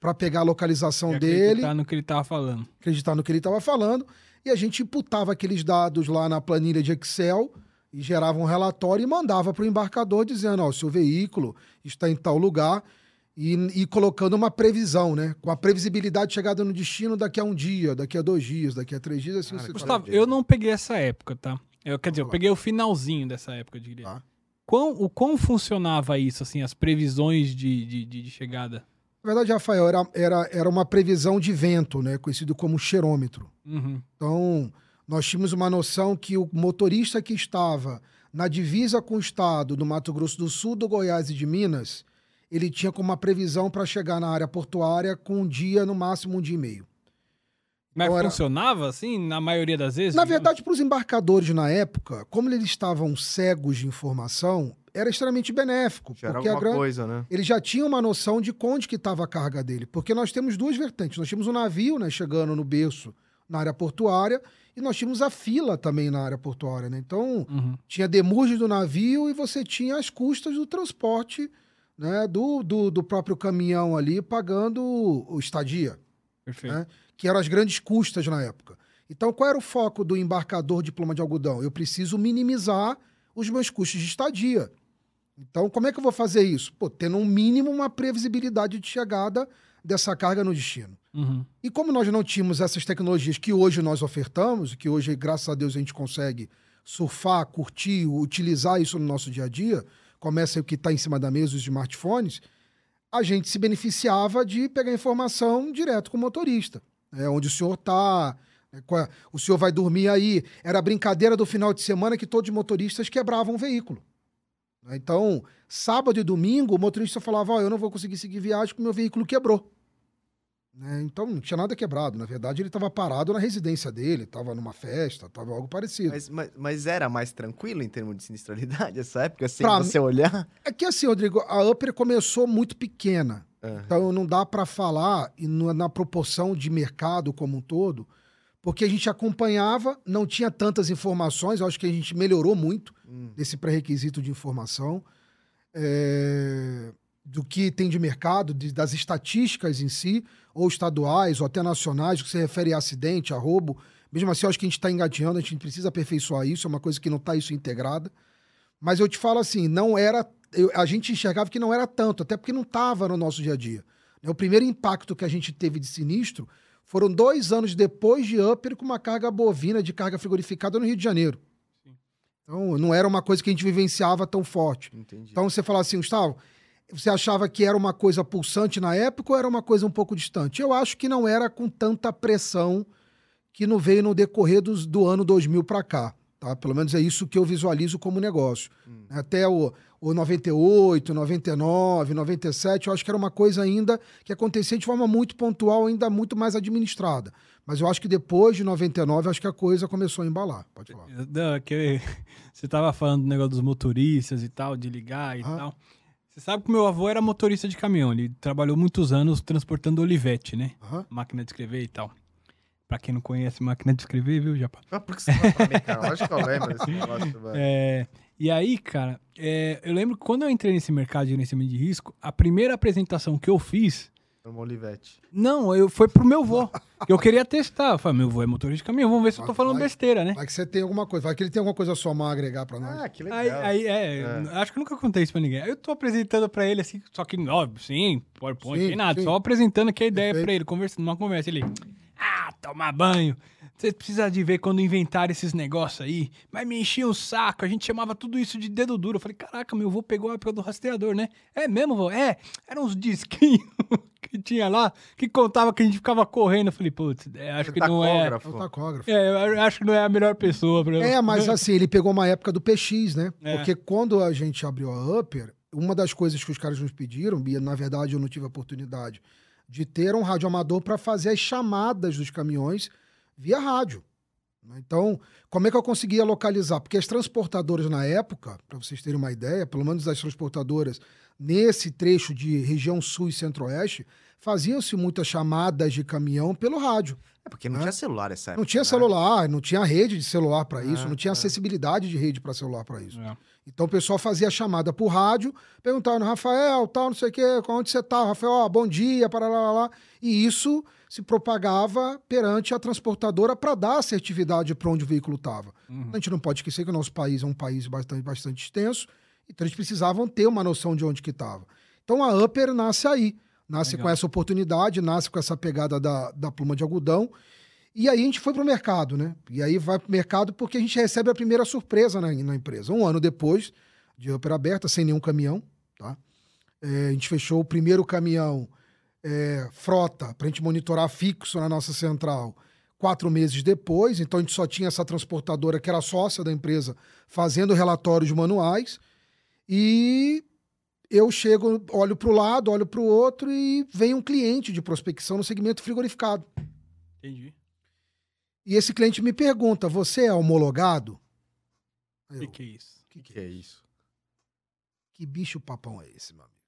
para pegar a localização E dele, acreditar no que ele tava falando. acreditar no que ele estava falando, e a gente imputava aqueles dados lá na planilha de Excel e gerava um relatório e mandava para o embarcador dizendo, ó, o seu veículo está em tal lugar e, e colocando uma previsão, né? Com a previsibilidade de chegada no destino daqui a um dia, daqui a dois dias, daqui a três dias, assim Cara, Gustavo, eu não peguei essa época, tá? Eu, quer dizer, eu peguei o finalzinho dessa época, eu diria. Tá. Quão, o quão funcionava isso, assim, as previsões de, de, de- chegada? Na verdade, Rafael, era, era, era uma previsão de vento, né? Conhecido como cheirômetro. Uhum. Então, nós tínhamos uma noção que o motorista que estava na divisa com o estado do Mato Grosso do Sul, do Goiás e de Minas, ele tinha como uma previsão para chegar na área portuária com um dia, no máximo um dia e meio. Mas era- funcionava, assim, na maioria das vezes? Na digamos? verdade, para os embarcadores na época, como eles estavam cegos de informação, era extremamente benéfico. Já era porque a alguma gran- coisa, né? ele já tinha uma noção de onde que estava a carga dele. Porque nós temos duas vertentes. Nós tínhamos o navio, né, chegando no berço na área portuária, e nós tínhamos a fila também na área portuária, né? Então, Uhum. tinha demurge do navio e você tinha as custas do transporte, né, do, do, do próprio caminhão ali pagando o estadia Perfeito. né? que eram as grandes custas na época. Então, qual era o foco do embarcador de pluma de algodão? Eu preciso minimizar os meus custos de estadia. Então, como é que eu vou fazer isso? Pô, tendo um mínimo uma previsibilidade de chegada dessa carga no destino. Uhum. E como nós não tínhamos essas tecnologias que hoje nós ofertamos, que hoje, graças a Deus, a gente consegue surfar, curtir, utilizar isso no nosso dia a dia, começa o que está em cima da mesa, os smartphones, a gente se beneficiava de pegar informação direto com o motorista. É, onde o senhor está, o senhor vai dormir aí. Era a brincadeira do final de semana que todos os motoristas quebravam o veículo. Né? Então, sábado e domingo, o motorista falava: oh, eu não vou conseguir seguir viagem porque meu veículo quebrou. Né? Então, não tinha nada quebrado. Na verdade, ele estava parado na residência dele, estava numa festa, estava algo parecido. Mas, mas, mas, era mais tranquilo em termos de sinistralidade essa época, sem Pra você olhar? É que assim, Rodrigo, a Upper começou muito pequena. Aham. Então não dá para falar e na proporção de mercado como um todo, porque a gente acompanhava, não tinha tantas informações, eu acho que a gente melhorou muito Hum. nesse pré-requisito de informação, é, do que tem de mercado, de- das estatísticas em si, ou estaduais, ou até nacionais, que se refere a acidente, a roubo. Mesmo assim, eu acho que a gente está engateando, a gente precisa aperfeiçoar isso, é uma coisa que não está isso integrada. Mas eu te falo assim, não era. eu- a gente enxergava que não era tanto, até porque não estava no nosso dia a dia. O primeiro impacto que a gente teve de sinistro foram dois anos depois de Upper com uma carga bovina de carga frigorificada no Rio de Janeiro. Sim. Então, não era uma coisa que a gente vivenciava tão forte. Entendi. Então, você fala assim, Gustavo, você achava que era uma coisa pulsante na época ou era uma coisa um pouco distante? Eu acho que não era com tanta pressão que não veio no decorrer dos, do ano 2000 para cá. Tá? Pelo menos é isso que eu visualizo como negócio. Hum. Até o, o 98, 99, 97, eu acho que era uma coisa ainda que acontecia de forma muito pontual, ainda muito mais administrada. Mas eu acho que depois de 99, acho que a coisa começou a embalar. Pode falar. Não, que você tava falando do negócio dos motoristas e tal, de ligar e Ah. tal. Você sabe que meu avô era motorista de caminhão, ele trabalhou muitos anos transportando Olivete, né? Aham. Máquina de escrever e tal. Pra quem não conhece máquina de escrever, viu, Japa? Ah, por que você fala pra mim, cara? Lógico que eu lembro desse negócio, velho. É, e aí, cara, é, eu lembro que quando eu entrei nesse mercado de gerenciamento de risco, a primeira apresentação que eu fiz, Era uma Olivete. não, eu foi pro meu avô. que eu queria testar. Eu falei, meu avô é motorista de caminhão, vamos ver se eu tô Vai, falando vai. besteira, né? Vai que você tem alguma coisa, vai que ele tem alguma coisa a agregar para nós. Ah, que legal. Aí, aí, é, acho que eu nunca contei isso pra ninguém. Aí eu tô apresentando pra ele assim, só que, ó, sim, PowerPoint, Sim, sem nada, sim. só apresentando aqui a ideia Perfeito. pra ele, conversando, numa conversa. Ele, ah, tomar banho. Você precisa de ver quando inventaram esses negócios aí. Mas me enchia o saco, a gente chamava tudo isso de dedo duro. Eu falei, caraca, meu avô pegou a época do rastreador, né? É mesmo, vô? É, eram uns disquinhos que tinha lá, que contava que a gente ficava correndo. Eu falei, putz, é, acho que não é... É Tacógrafo. o tacógrafo. É, eu acho que não é a melhor pessoa pra... É, mas assim, ele pegou uma época do PX, né? É. Porque quando a gente abriu a Upper, uma das coisas que os caras nos pediram, e na verdade eu não tive a oportunidade de ter um radioamador para fazer as chamadas dos caminhões via rádio. né? Então, como é que eu conseguia localizar? Porque as transportadoras na época, para vocês terem uma ideia, pelo menos as transportadoras nesse trecho de região sul e centro-oeste, faziam-se muitas chamadas de caminhão pelo rádio. É porque não tinha celular essa época. Não tinha né? celular, não tinha rede de celular para isso, Ah, não tinha ah. acessibilidade de rede para celular para isso. É. Então o pessoal fazia a chamada por rádio, perguntando, Rafael, tal, não sei o quê, onde você tá? Rafael, ó, bom dia, para lá, lá, lá. E isso se propagava perante a transportadora para dar assertividade para onde o veículo estava. Uhum. A gente não pode esquecer que o nosso país é um país bastante, bastante extenso, então eles precisavam ter uma noção de onde que estava. Então a Upper nasce aí, nasce Legal. com essa oportunidade, nasce com essa pegada da, da pluma de algodão, e aí a gente foi pro mercado, né? E aí vai pro mercado porque a gente recebe a primeira surpresa na, na empresa. Um ano depois de Upper aberta, sem nenhum caminhão, tá? É, a gente fechou o primeiro caminhão é, frota para a gente monitorar fixo na nossa central quatro meses depois. Então a gente só tinha essa transportadora que era sócia da empresa fazendo relatórios manuais. E eu chego, olho para o lado, olho para o outro e vem um cliente de prospecção no segmento frigorificado. Entendi. E esse cliente me pergunta: Você é homologado? O que, que é isso? que, que, Que é isso? que bicho papão é esse, meu amigo?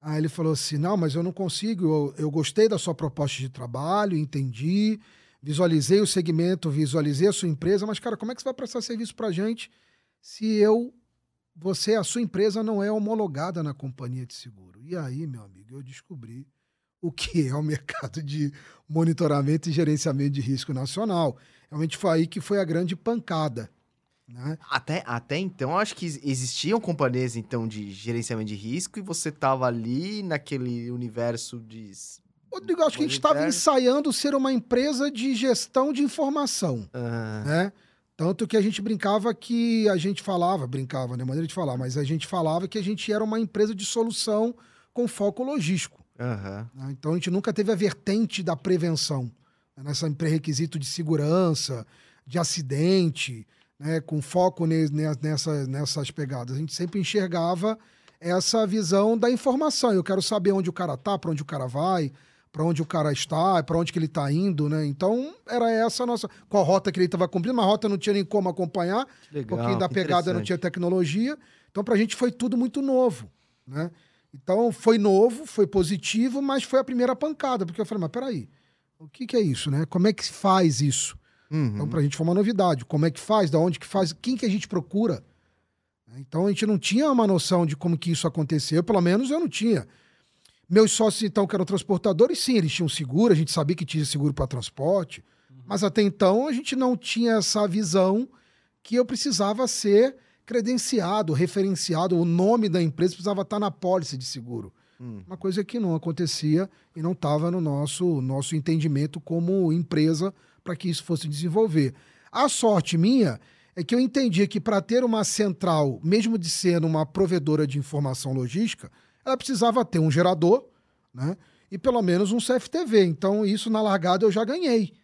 Aí ele falou assim: Não, mas eu não consigo. Eu, eu gostei da sua proposta de trabalho, entendi, visualizei o segmento, visualizei a sua empresa, mas, cara, como é que você vai prestar serviço pra gente se eu, você, a sua empresa não é homologada na companhia de seguro? E aí, meu amigo, eu descobri o que é o mercado de monitoramento e gerenciamento de risco nacional. Realmente foi aí que foi a grande pancada. Né? Até, até então, acho que existiam companhias então de gerenciamento de risco e você tava ali naquele universo de. Rodrigo, acho que a gente estava ensaiando ser uma empresa de gestão de informação. Ah, né? Tanto que a gente brincava que a gente falava, brincava, né? Maneira de falar, mas a gente falava que a gente era uma empresa de solução com foco logístico. Né? Então a gente nunca teve a vertente da prevenção, né? nessa pré-requisito de segurança, de acidente, né? com foco ne- ne- nessa, nessas pegadas. A gente sempre enxergava essa visão da informação. Eu quero saber onde o cara tá, para onde o cara vai, para onde o cara está, para onde que ele está indo, né? Então era essa a nossa, qual rota que ele estava cumprindo, mas a rota não tinha nem como acompanhar, legal. pouquinho da pegada não tinha tecnologia. Então, pra gente foi tudo muito novo, né? Então, foi novo, foi positivo, mas foi a primeira pancada, porque eu falei, mas peraí, o que, que é isso, né? Como é que se faz isso? Uhum. Então, pra gente foi uma novidade. Como é que faz? Da onde que faz? Quem que a gente procura? Então, a gente não tinha uma noção de como que isso aconteceu, pelo menos eu não tinha. Meus sócios, então, que eram transportadores, sim, eles tinham seguro, a gente sabia que tinha seguro para transporte, mas até então a gente não tinha essa visão que eu precisava ser credenciado, referenciado, o nome da empresa precisava estar na pólice de seguro. Hum. Uma coisa que não acontecia e não estava no nosso, nosso entendimento como empresa para que isso fosse desenvolver. A sorte minha é que eu entendia que para ter uma central, mesmo de ser uma provedora de informação logística, ela precisava ter um gerador, né? E pelo menos um CFTV. Então, isso na largada eu já ganhei.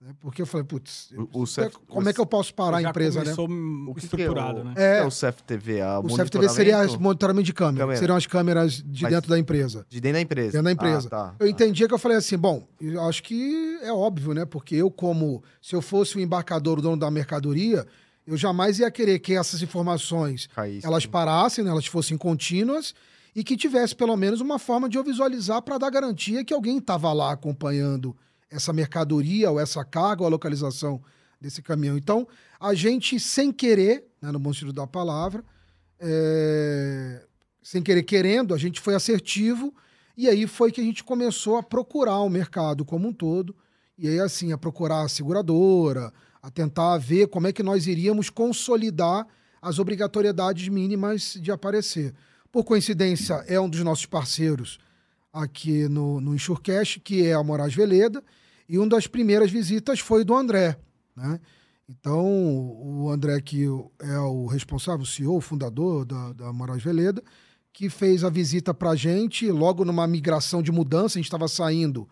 Né? Porque eu falei, putz, O- o CF como é que eu posso parar a empresa, né? O que que estruturado, é o, né? o que é o CFTV? A O CFTV seria as monitoramento monitoramento de câmera, Câmera. seriam as câmeras de Mas- dentro da empresa. De dentro da empresa. Dentro da empresa. Ah, tá, Eu tá. entendia que eu falei assim, bom, eu acho que é óbvio, né? Porque eu, como se eu fosse o embarcador, o dono da mercadoria, eu jamais ia querer que essas informações Caísse. elas parassem, né? elas fossem contínuas e que tivesse pelo menos uma forma de eu visualizar para dar garantia que alguém estava lá acompanhando essa mercadoria ou essa carga ou a localização desse caminhão. Então, a gente, sem querer, né, no bom sentido da palavra, é, sem querer querendo, a gente foi assertivo e aí foi que a gente começou a procurar o mercado como um todo e aí assim, a procurar a seguradora, a tentar ver como é que nós iríamos consolidar as obrigatoriedades mínimas de aparecer. Por coincidência, é um dos nossos parceiros aqui no, no Insurecast, que é a Moraes Veleda, e uma das primeiras visitas foi do André, né? Então, o André, que é o responsável, o CEO, o fundador da, da Moraes Veleda, que fez a visita para a gente, logo numa migração de mudança, a gente estava saindo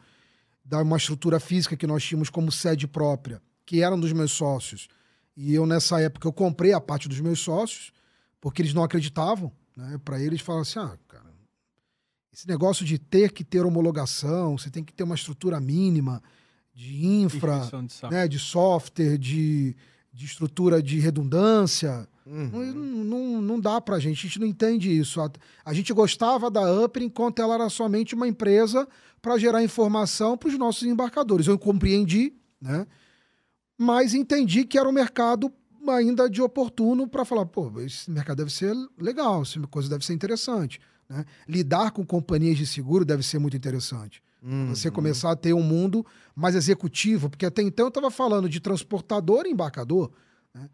da uma estrutura física que nós tínhamos como sede própria, que era um dos meus sócios. E eu, nessa época, eu comprei a parte dos meus sócios, porque eles não acreditavam. Né? Para eles, falaram assim: ah, cara, esse negócio de ter que ter homologação, você tem que ter uma estrutura mínima de infra, de né, de software, de, de estrutura de redundância. Uhum. Não, não, não dá pra gente, a gente não entende isso. A, a gente gostava da Upper enquanto ela era somente uma empresa para gerar informação para os nossos embarcadores. Eu compreendi, né? Mas entendi que era um mercado ainda de oportuno para falar, pô, esse mercado deve ser legal, essa coisa deve ser interessante. Né? Lidar com companhias de seguro deve ser muito interessante. Uhum. Você começar a ter um mundo mais executivo, porque até então eu estava falando de transportador e embarcador.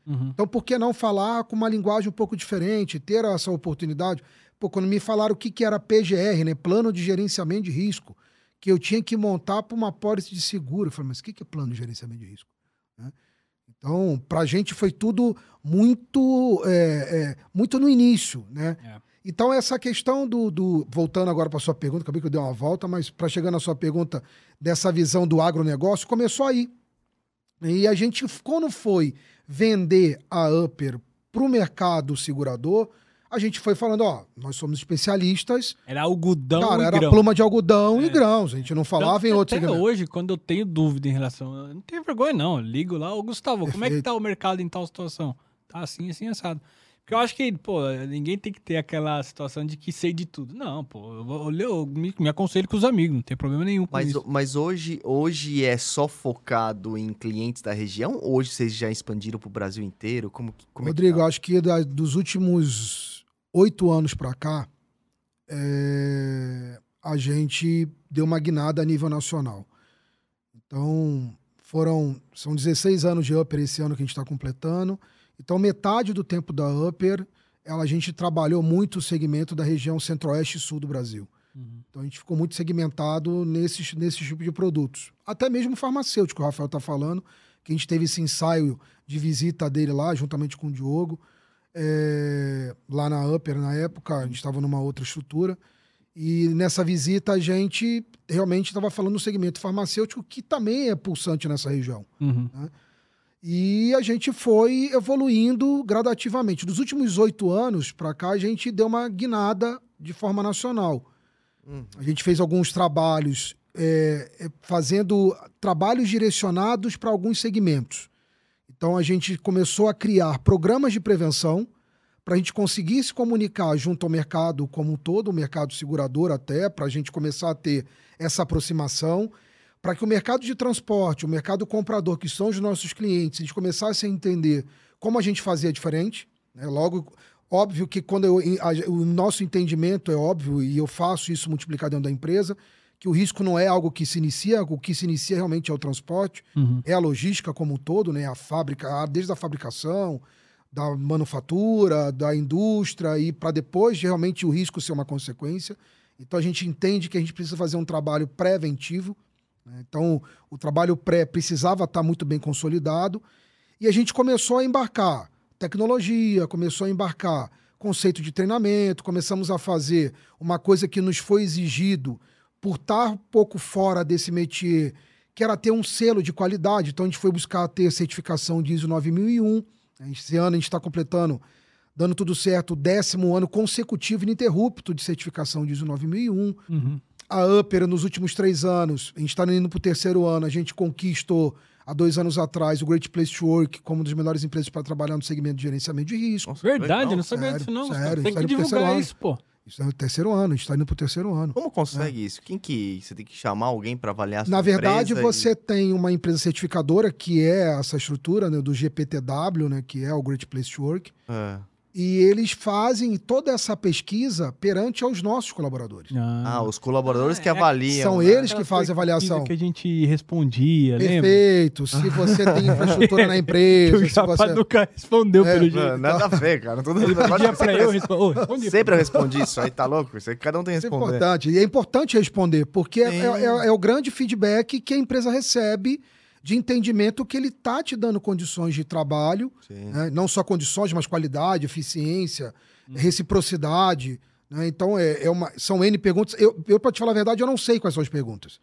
Uhum. Então, por que não falar com uma linguagem um pouco diferente, ter essa oportunidade? Pô, quando me falaram o que, que era PGR, né? Plano de Gerenciamento de Risco, que eu tinha que montar para uma pólice de seguro. Eu falei, mas o que, que é plano de gerenciamento de risco? Né? Então, para a gente foi tudo muito, é, é, muito no início, né? É. Então, essa questão do. do- voltando agora para sua pergunta, acabei que eu dei uma volta, mas para chegar na sua pergunta dessa visão do agronegócio, começou aí. E a gente, quando foi vender a Upper para o mercado segurador, a gente foi falando: ó, nós somos especialistas, Era algodão cara, e era grão. pluma de algodão e É. grãos, a gente não falava Tanto em outros Até segmentos. hoje, quando eu tenho dúvida em relação. Eu não tenho vergonha, não. Eu ligo lá, ô Gustavo, como é que Perfeito. tá o mercado em tal situação? Tá assim, assim, assado. Porque eu acho que, pô, ninguém tem que ter aquela situação de que sei de tudo. Não, pô, eu, vou- eu, eu me, me aconselho com os amigos, não tem problema nenhum com Mas, isso. mas hoje, hoje é só focado em clientes da região? Hoje vocês já expandiram para o Brasil inteiro? Como, como Rodrigo, é que acho que da- dos últimos oito anos para cá, é, a gente deu uma guinada a nível nacional. Então, foram são 16 anos de Upper esse ano que a gente está completando. Então, metade do tempo da Upper, ela, a gente trabalhou muito o segmento da região centro-oeste e sul do Brasil. Uhum. Então, a gente ficou muito segmentado nesses, nesses tipos de produtos. Até mesmo farmacêutico, o Rafael está falando, que a gente teve esse ensaio de visita dele lá, juntamente com o Diogo, é, lá na Upper, na época, a gente estava numa outra estrutura. E nessa visita a gente realmente estava falando no segmento farmacêutico, que também é pulsante nessa região. Uhum. E a gente foi evoluindo gradativamente. Dos últimos oito anos para cá, a gente deu uma guinada de forma nacional. Uhum. A gente fez alguns trabalhos, é, é, fazendo trabalhos direcionados para alguns segmentos. Então a gente começou a criar programas de prevenção para a gente conseguir se comunicar junto ao mercado como um todo, o mercado segurador até, para a gente começar a ter essa aproximação, para que o mercado de transporte, o mercado comprador, que são os nossos clientes, eles começassem a entender como a gente fazia diferente. Né? Logo, óbvio que quando eu, a, o nosso entendimento é óbvio, e eu faço isso multiplicar dentro da empresa, que o risco não é algo que se inicia, o que se inicia realmente é o transporte, Uhum. é a logística como um todo, né? A fábrica, desde a fabricação, da manufatura, da indústria e para depois realmente o risco ser uma consequência. Então a gente entende que a gente precisa fazer um trabalho preventivo. Né? Então o trabalho pré precisava estar muito bem consolidado e a gente começou a embarcar tecnologia, começou a embarcar conceito de treinamento, começamos a fazer uma coisa que nos foi exigido por estar um pouco fora desse métier, que era ter um selo de qualidade. Então a gente foi buscar ter certificação de ISO 9001. Esse ano a gente está completando, dando tudo certo, o décimo ano consecutivo ininterrupto de certificação de ISO 9001. Uhum. A Upper, nos últimos três anos, a gente está indo para o terceiro ano, a gente conquistou, há dois anos atrás, o Great Place to Work como uma das melhores empresas para trabalhar no segmento de gerenciamento de risco. Nossa, Verdade, legal. não sabia sério, disso não. sério. Tem isso aí que divulgar isso, pô. Isso é o terceiro ano, a gente está indo para o terceiro ano. Como consegue isso? Quem que você tem que chamar alguém para avaliar a sua Na verdade, empresa você tem uma empresa certificadora, que é essa estrutura né, do GPTW, né, que é o Great Place to Work, E... É. e eles fazem toda essa pesquisa perante aos nossos colaboradores. Ah, os colaboradores Ah, que é. avaliam. São né? eles Aquela que fazem avaliação. que a gente respondia, lembra? Perfeito. Se você tem infraestrutura na Que empresa, o se Japa você... nunca respondeu É, pelo Mano, jeito. nada a ver, cara. Todo Ele pedia pra eu responder. Sempre eu respondi isso aí, tá louco? Isso aí cada um tem que Isso é responder. importante. E é importante responder, porque é, é- é- é o grande feedback que a empresa recebe de entendimento que ele tá te dando condições de trabalho, Sim. né? não só condições, mas qualidade, eficiência, Hum. reciprocidade. né? Então, é, é uma, são N perguntas. Eu, eu para te falar a verdade, eu não sei quais são as perguntas.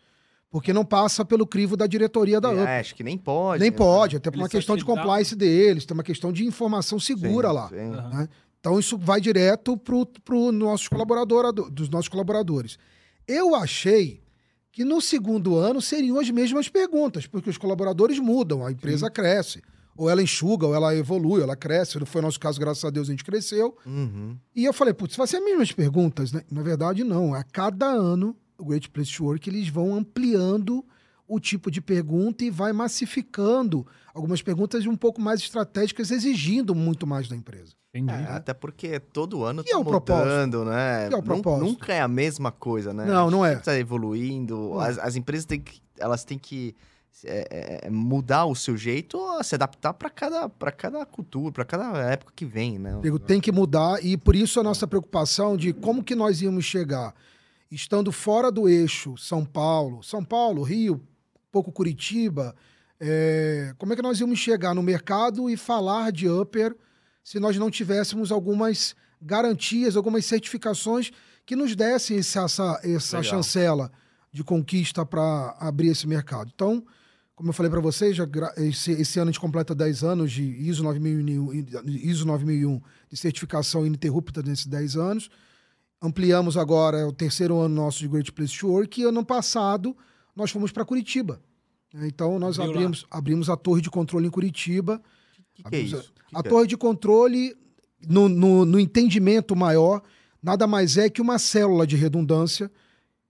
Porque não passa pelo crivo da diretoria da É, UP. acho que nem pode. Nem né? pode, até por uma questão de dá- compliance deles, tem uma questão de informação Sim, segura lá. sim. Né? Então isso vai direto colaboradora, dos nossos colaboradores. Eu achei que no segundo ano seriam as mesmas perguntas, porque os colaboradores mudam, a empresa cresce. Ou ela enxuga, ou ela evolui, ou ela cresce. Não foi o nosso caso, graças a Deus, a gente cresceu. Uhum. E eu falei, putz, vai ser as mesmas perguntas, né? Na verdade, não. A cada ano, o Great Place to Work, eles vão ampliando o tipo de pergunta e vai massificando algumas perguntas um pouco mais estratégicas, exigindo muito mais da empresa. Entendi. É, até porque todo ano Que tá é o propósito? mudando, né? Que é o propósito? Nunca é a mesma coisa, né? Não, não é. Sempre tá evoluindo. Não. As, as empresas têm que, elas têm que é, é, mudar o seu jeito, a se adaptar para cada, pra cada cultura, para cada época que vem, né? Digo, tem que mudar e por isso a nossa preocupação de como que nós íamos chegar, estando fora do eixo São Paulo, São Paulo, Rio, pouco Curitiba, é, como é que nós íamos chegar no mercado e falar de upper se nós não tivéssemos algumas garantias, algumas certificações que nos dessem esse- essa, essa Legal. chancela de conquista para abrir esse mercado. Então, como eu falei para vocês, já esse, esse ano a gente completa 10 anos de ISO 9001, ISO 9001 de certificação ininterrupta nesses 10 anos. Ampliamos agora, é o terceiro ano nosso de Great Place to Work, e ano passado nós fomos para Curitiba. Então, nós abrimos, abrimos a torre de controle em Curitiba. Que, que é isso? Que A é? torre de controle, no, no, no entendimento maior, nada mais é que uma célula de redundância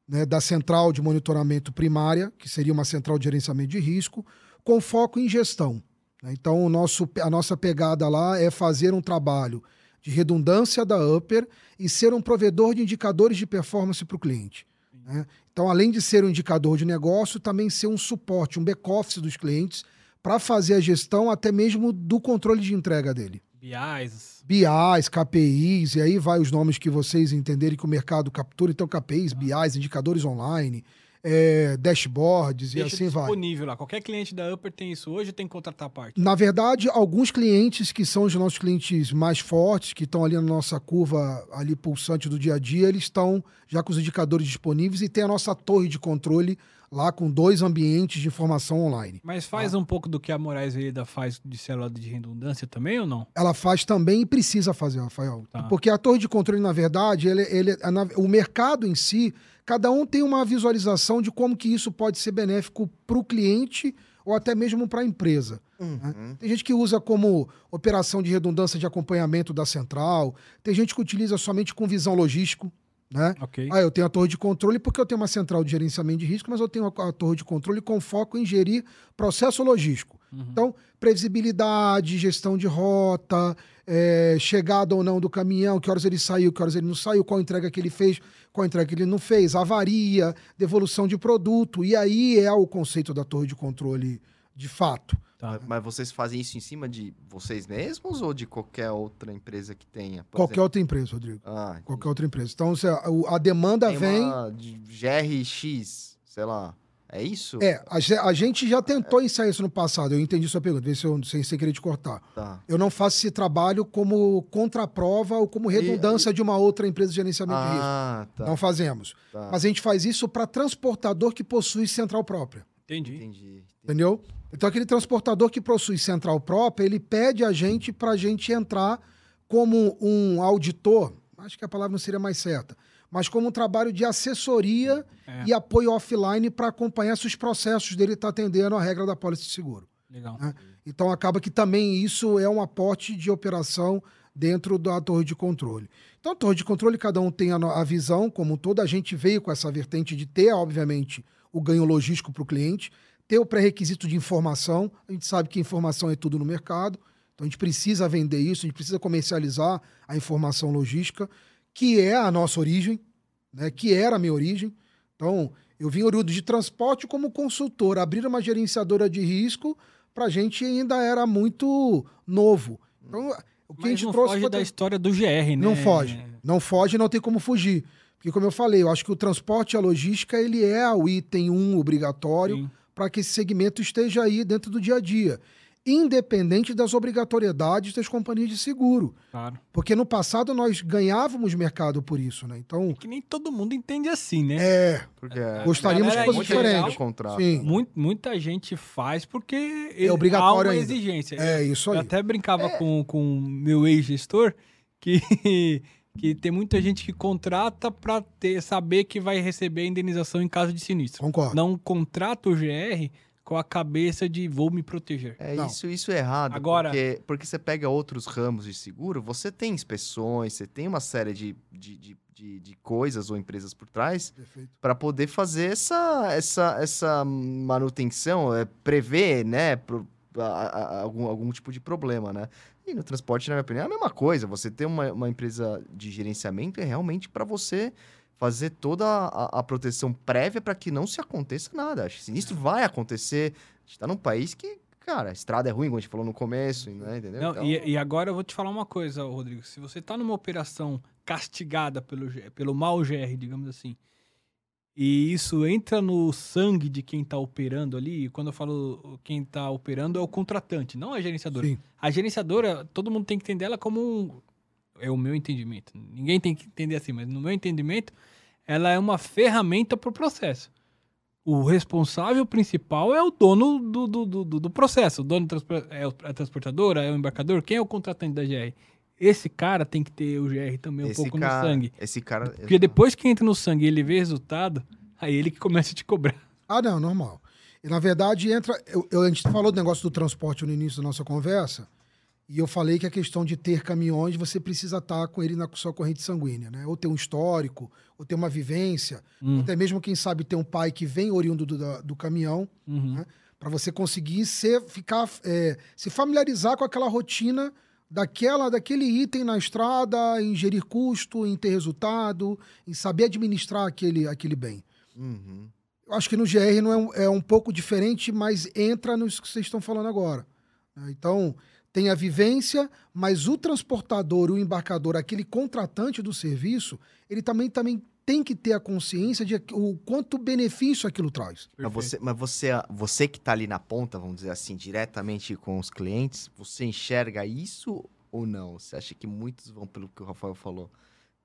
né, da central de monitoramento primária, que seria uma central de gerenciamento de risco, com foco em gestão. né? Então, o nosso, a nossa pegada lá é fazer um trabalho de redundância da Upper e ser um provedor de indicadores de performance para o cliente. né? Então, além de ser um indicador de negócio, também ser um suporte, um back-office dos clientes para fazer a gestão até mesmo do controle de entrega dele. BIs. BIs, KPIs, e aí vai os nomes que vocês entenderem que o mercado captura. Então, KPIs, BIs, indicadores online, é, dashboards Deixa e assim vai. disponível lá. Qualquer cliente da Upper tem isso hoje tem que contratar a parte. Na verdade, alguns clientes que são os nossos clientes mais fortes, que estão ali na nossa curva ali pulsante do dia a dia, eles estão já com os indicadores disponíveis e tem a nossa torre de controle lá com dois ambientes de informação online. Mas faz um pouco do que a Moraes Vereda faz de célula de redundância também ou não? Ela faz também e precisa fazer, Rafael. Tá. Porque a torre de controle, na verdade, ele, ele, é na- o mercado em si, cada um tem uma visualização de como que isso pode ser benéfico para o cliente ou até mesmo para a empresa. Uhum. Tem gente que usa como operação de redundância de acompanhamento da central, tem gente que utiliza somente com visão logístico, né? Ok. Ah, eu tenho a torre de controle porque eu tenho uma central de gerenciamento de risco, mas eu tenho a, a torre de controle com foco em gerir processo logístico. Uhum. Então, previsibilidade, gestão de rota, é, chegada ou não do caminhão, que horas ele saiu, que horas ele não saiu, qual entrega que ele fez, qual entrega que ele não fez, avaria, devolução de produto. E aí é o conceito da torre de controle de fato. Tá. Mas vocês fazem isso em cima de vocês mesmos ou de qualquer outra empresa que tenha? Por Qualquer exemplo? outra empresa, Rodrigo. Ah. Qualquer outra empresa. Então, se a, a demanda Tem vem. uma de GRX, sei lá. É isso? É, a, a gente já tentou ensaiar isso no passado. Eu entendi sua pergunta, vê se eu sem, sem querer te cortar. Tá. Eu não faço esse trabalho como contraprova ou como redundância de uma outra empresa de gerenciamento de risco. Ah, tá. Não fazemos. tá. Mas a gente faz isso para transportador que possui central própria. Entendi. Entendi. Entendeu? Então, aquele transportador que possui central própria, ele pede a gente para a gente entrar como um auditor, acho que a palavra não seria mais certa, mas como um trabalho de assessoria É. e apoio offline para acompanhar se os processos dele estão atendendo a regra da pólice de seguro. Legal. né? Então, acaba que também isso é um aporte de operação dentro da torre de controle. Então, a torre de controle, cada um tem a, a visão, como toda a gente veio com essa vertente de ter, obviamente, o ganho logístico para o cliente, ter o pré-requisito de informação. A gente sabe que informação é tudo no mercado, então a gente precisa vender isso, a gente precisa comercializar a informação logística, que é a nossa origem, né? que era a minha origem. Então, eu vim oriundo de transporte como consultor, abrir uma gerenciadora de risco, para a gente ainda era muito novo. Então, o que a Mas gente não trouxe foge foi da história do GR, né? não foge. Não foge, não tem como fugir. Porque, como eu falei, eu acho que o transporte e a logística, ele é o item um obrigatório Sim. Para que esse segmento esteja aí dentro do dia a dia. Independente das obrigatoriedades das companhias de seguro. Claro. Porque no passado nós ganhávamos mercado por isso, né? Então, Que nem todo mundo entende assim, né? é, Porque Gostaríamos galera que fosse aí, muita gente diferente. contrato. Sim. Muito- muita gente faz porque É obrigatório há uma ainda. exigência. é isso Eu aí. até brincava com com o meu ex-gestor que, que tem muita gente que contrata para ter saber que vai receber a indenização em caso de sinistro. Concordo. Não contrata o GR com a cabeça de vou me proteger. É Não. isso, isso é errado. Agora- Porque, porque você pega outros ramos de seguro, você tem inspeções, você tem uma série de, de, de, de, de coisas ou empresas por trás para poder fazer essa, essa, essa manutenção, é, prever, né, pro- a- a- a- algum, algum tipo de problema, né? E no transporte, na minha opinião, é a mesma coisa. Você ter uma, uma empresa de gerenciamento é realmente para você fazer toda a, a proteção prévia para que não se aconteça nada. Acho que sinistro vai acontecer. A gente tá num país que, cara, a estrada é ruim, como a gente falou no começo, né? Entendeu? Não, Então, e, e agora eu vou te falar uma coisa, Rodrigo. Se você tá numa operação castigada pelo, pelo mau GR, digamos assim, e isso entra no sangue de quem tá operando ali, e quando eu falo quem tá operando é o contratante, não a gerenciadora. Sim. A gerenciadora, todo mundo tem que entender ela como um. É o meu entendimento. Ninguém tem que entender assim, mas no meu entendimento, ela é uma ferramenta para o processo. O responsável principal é o dono do, do, do, do- processo. O dono é o- a transportadora, é o embarcador. Quem é o contratante da GR? Esse cara tem que ter o GR também um esse pouco cara, no sangue. Esse cara. Porque depois que entra no sangue e ele vê resultado, aí ele que começa a te cobrar. Ah, não, normal. E na verdade entra. Eu, eu- a gente falou do negócio do transporte no início da nossa conversa, e eu falei que a questão de ter caminhões, você precisa estar com ele na sua corrente sanguínea, né? Ou ter um histórico, ou ter uma vivência, Hum. até mesmo, quem sabe, ter um pai que vem oriundo do, da- do caminhão, Uhum. Né? para você conseguir ser, ficar, é, se familiarizar com aquela rotina daquela, daquele item na estrada, em gerir custo, em ter resultado, em saber administrar aquele, aquele bem. Uhum. Eu acho que no GR não é um, é um pouco diferente, mas entra nisso que vocês estão falando agora. né? Então, tem a vivência, mas o transportador, o embarcador, aquele contratante do serviço, ele também, também tem que ter a consciência de o quanto benefício aquilo traz. Mas você, mas você, você que tá ali na ponta, vamos dizer assim, diretamente com os clientes, você enxerga isso ou não? Você acha que muitos vão pelo que o Rafael falou?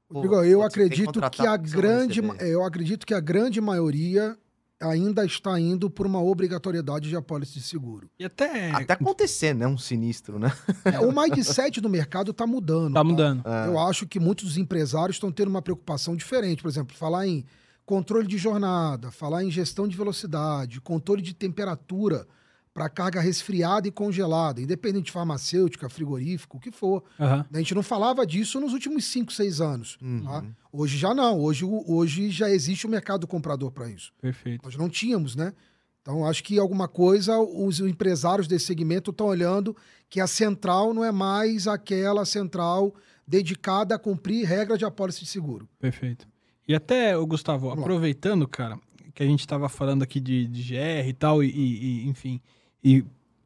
Pô, eu acredito que a grande, eu acredito que a grande maioria ainda está indo por uma obrigatoriedade de apólice de seguro. E até. Até acontecer, né? Um sinistro, né? É, o mindset do mercado está mudando. Tá mudando. É. Eu acho que muitos dos empresários estão tendo uma preocupação diferente. Por exemplo, falar em controle de jornada, falar em gestão de velocidade, controle de temperatura para carga resfriada e congelada, independente de farmacêutica, frigorífico, o que for. Aham. A gente não falava disso nos últimos 5, 6 anos. Uhum. tá? Hoje já não. Hoje, hoje já existe o mercado comprador para isso. Perfeito. Nós não tínhamos, né? Então, acho que alguma coisa os empresários desse segmento estão olhando que a central não é mais aquela central dedicada a cumprir regra de apólice de seguro. Perfeito. E até, Gustavo, Vamos lá. aproveitando, cara, que a gente tava falando aqui de, de GR e tal, e, e- e, enfim, e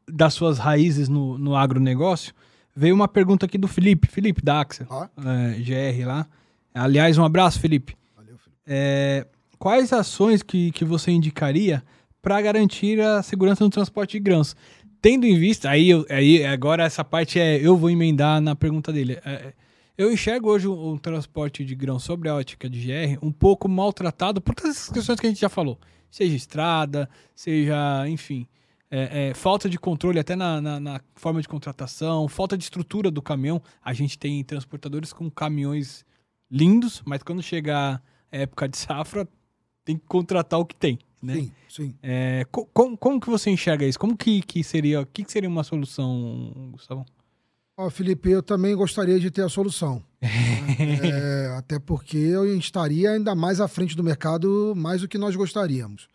das suas raízes no, no agronegócio, veio uma pergunta aqui do Felipe, Felipe da Axel, Tá? é, GR lá. Aliás, um abraço, Felipe. Valeu, Felipe. É, quais ações que, que você indicaria para garantir a segurança no transporte de grãos? Tendo em vista, aí, eu- aí agora essa parte é eu vou emendar na pergunta dele. É, eu enxergo hoje o, o transporte de grãos sobre a ótica de GR um pouco maltratado por todas essas questões que a gente já falou. Seja estrada, seja, enfim, é, é, falta de controle até na, na- na forma de contratação, falta de estrutura do caminhão. A gente tem transportadores com caminhões lindos, mas quando chegar a época de safra, tem que contratar o que tem, né? Sim, sim. É, co- como, como que você enxerga isso? Como que, que seria, que, que seria uma solução, Gustavo? Ó, Felipe, eu também gostaria de ter a solução. É, até porque eu estaria ainda mais à frente do mercado, mais do que nós gostaríamos.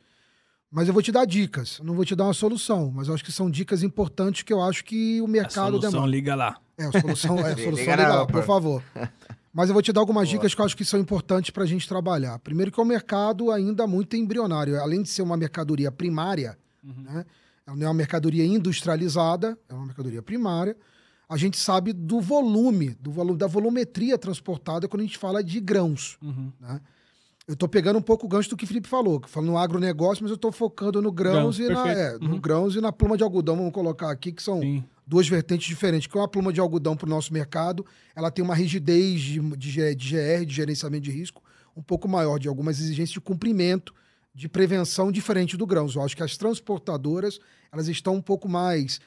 Mas eu vou te dar dicas, não vou te dar uma solução, mas eu acho que são dicas importantes que eu acho que o A mercado solução, demanda. liga lá. É, a solução, é, a Liga solução na legal, Upper. por favor. Mas eu vou te dar algumas dicas que eu acho que são importantes para a gente trabalhar. Primeiro que é um mercado ainda muito embrionário. Além de ser uma mercadoria primária, né? Ela não é uma mercadoria industrializada, é uma mercadoria primária. A gente sabe do volume, do volume, da volumetria transportada quando a gente fala de grãos. Uhum. Eu tô pegando um pouco o gancho do que o Felipe falou, que falando no agronegócio, mas eu tô focando no grãos, Grãos, e na, é, no Uhum. grãos e na pluma de algodão, vamos colocar aqui, que são Sim. duas vertentes diferentes. Que uma pluma de algodão para o nosso mercado, ela tem uma rigidez de, de, de GR, de gerenciamento de risco, um pouco maior, de algumas exigências de cumprimento, de prevenção diferente do grãos. Eu acho que as transportadoras, elas estão um pouco mais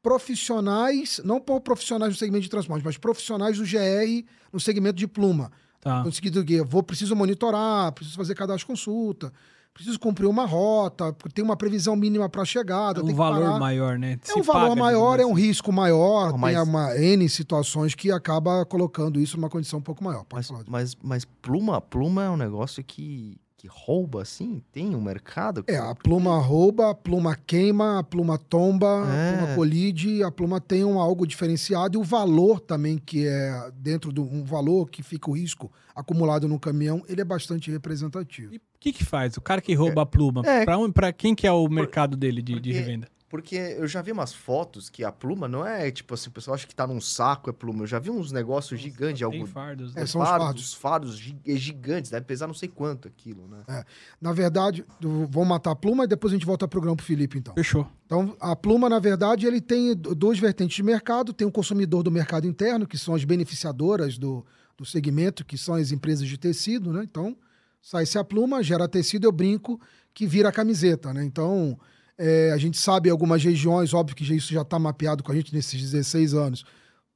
profissionais, não por profissionais no segmento de transporte, mas profissionais do GR no segmento de pluma. Tá. No sentido que eu vou, preciso monitorar, preciso fazer cadastro consulta, preciso cumprir uma rota, tem uma previsão mínima para chegada, É tem um que valor parar. maior, né? É Se um valor maior, é um risco maior, mas- tem uma N situações que acaba colocando isso numa condição um pouco maior. Mas, mas, mas pluma, pluma é um negócio que, que rouba, assim? Tem um mercado? É, a pluma rouba, a pluma queima, a pluma tomba, É. a pluma colide, a pluma tem um algo diferenciado e o valor também que é dentro de um valor que fica o risco acumulado no caminhão, ele é bastante representativo. E o que que faz? O cara que rouba a pluma, É. pra quem que é o mercado dele de, de revenda? Porque eu já vi umas fotos que a pluma não é tipo assim, o pessoal acha que tá num saco, é pluma. Eu já vi uns negócios gigantes algodão. fardos, né? É, são os fardos. Os fardos gi- é gigantes, deve pesar não sei quanto aquilo, né? Na verdade, vou matar a pluma e depois a gente volta pro grão pro Felipe, então. Fechou. Então, a pluma, na verdade, ele tem duas vertentes de mercado. Tem o consumidor do mercado interno, que são as beneficiadoras do, do segmento, que são as empresas de tecido, né? Então, sai-se a pluma, gera tecido, eu brinco, que vira a camiseta, né? Então, é, a gente sabe algumas regiões, óbvio que isso já está mapeado com a gente nesses 16 anos,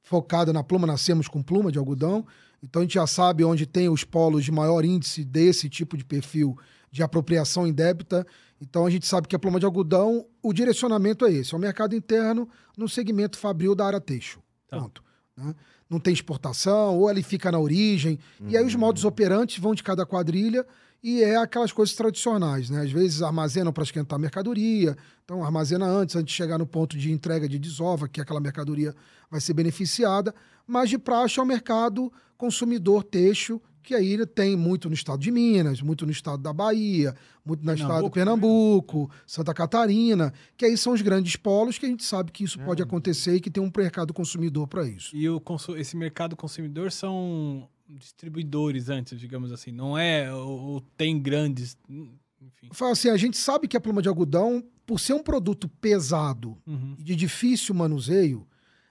focado na pluma, nascemos com pluma de algodão. Então, a gente já sabe onde tem os polos de maior índice desse tipo de perfil de apropriação indébita. Então a gente sabe que a pluma de algodão, o direcionamento é esse, é o mercado interno no segmento fabril da área têxtil. Tá. Ponto. né? Não tem exportação, ou ele fica na origem. E aí os modos operantes vão de cada quadrilha e é aquelas coisas tradicionais, né? Às vezes armazenam para esquentar a mercadoria, então armazena antes, antes de chegar no ponto de entrega de desova, que aquela mercadoria vai ser beneficiada. Mas de praxe é o mercado consumidor têxtil, Que aí tem muito no estado de Minas, muito no estado da Bahia, muito no estado de Pernambuco Pernambuco, Santa Catarina, que aí são os grandes polos que a gente sabe que isso pode acontecer e que tem um mercado consumidor para isso. E o esse mercado consumidor são distribuidores antes, digamos assim. Não é ou, tem grandes. Enfim. Fala assim, a gente sabe que a pluma de algodão, por ser um produto pesado Uhum. e de difícil manuseio,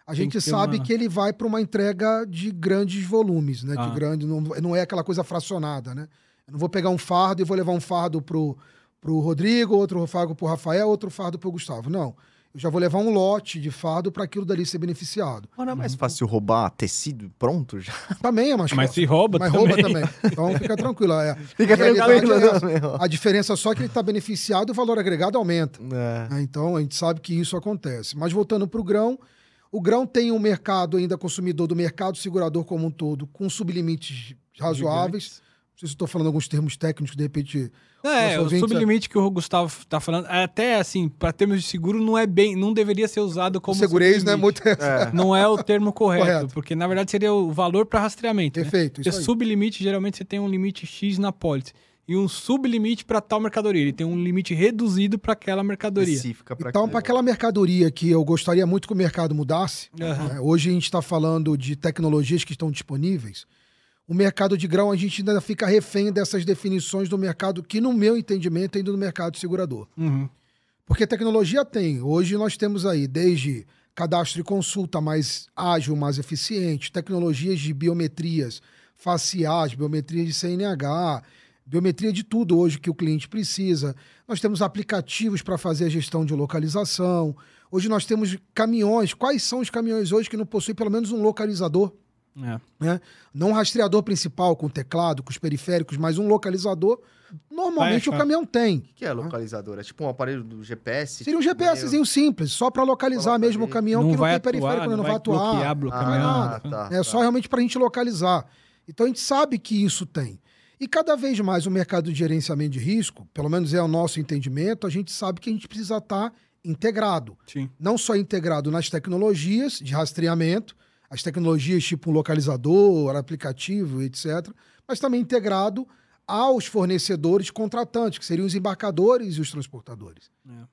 a Tem gente que sabe uma- que ele vai para uma entrega de grandes volumes, né? Ah. De grande, não, não é aquela coisa fracionada, né? Eu não vou pegar um fardo e vou levar um fardo pro, pro Rodrigo, outro fardo pro Rafael, outro fardo pro Gustavo. Não. Eu já vou levar um lote de fardo para aquilo dali ser beneficiado. Mas não é mais fácil roubar tecido pronto já? Também é mais Mas fácil. se rouba Mas também. rouba também. Então fica tranquilo. É. Fica A tranquilo, é essa. né, meu? A diferença só é que ele está beneficiado e o valor agregado aumenta. É. né? Então a gente sabe que isso acontece. Mas voltando para o grão, o grão tem um mercado ainda consumidor do mercado segurador como um todo, com sublimites razoáveis. Não sei se estou falando alguns termos técnicos, de repente. É, Nosso o sublimite que o Gustavo tá falando, até assim, para termos de seguro, não é bem, não deveria ser usado como Segureis, né? Muito. É. Não é o termo correto, Correto. porque na verdade seria o valor para rastreamento. né? Perfeito. Porque Isso aí. sublimite, geralmente você tem um limite X na pólice e um sublimite para tal mercadoria. Ele tem um limite reduzido para aquela mercadoria. Específica pra Então, para aquela mercadoria que eu gostaria muito que o mercado mudasse, Aham. né? hoje a gente está falando de tecnologias que estão disponíveis. O mercado de grão, a gente ainda fica refém dessas definições do mercado, que, no meu entendimento, é no mercado segurador. Uhum. Porque tecnologia tem. Hoje nós temos aí desde cadastro e consulta mais ágil, mais eficiente, tecnologias de biometrias faciais, biometria de CNH, biometria de tudo hoje que o cliente precisa. Nós temos aplicativos para fazer a gestão de localização. Hoje nós temos caminhões. Quais são os caminhões hoje que não possuem pelo menos um localizador? É. né? Não um rastreador principal com teclado, com os periféricos, mas um localizador. Normalmente Vai o caminhão tem. O que é localizador? É tipo um aparelho do GPS? Seria um tipo, GPSzinho simples, só para localizar Coloca mesmo o caminhão não que não vai tem periférico, atuar, né? não vai bloquear atuar. o Ah, caminhão. tá, É só tá. realmente para a gente localizar. Então a gente sabe que isso tem. E cada vez mais o mercado de gerenciamento de risco, pelo menos é o nosso entendimento, a gente sabe que a gente precisa estar integrado. Sim. Não só integrado nas tecnologias de rastreamento, as tecnologias tipo um localizador, aplicativo, etc., mas também integrado aos fornecedores contratantes, que seriam os embarcadores e os transportadores. É.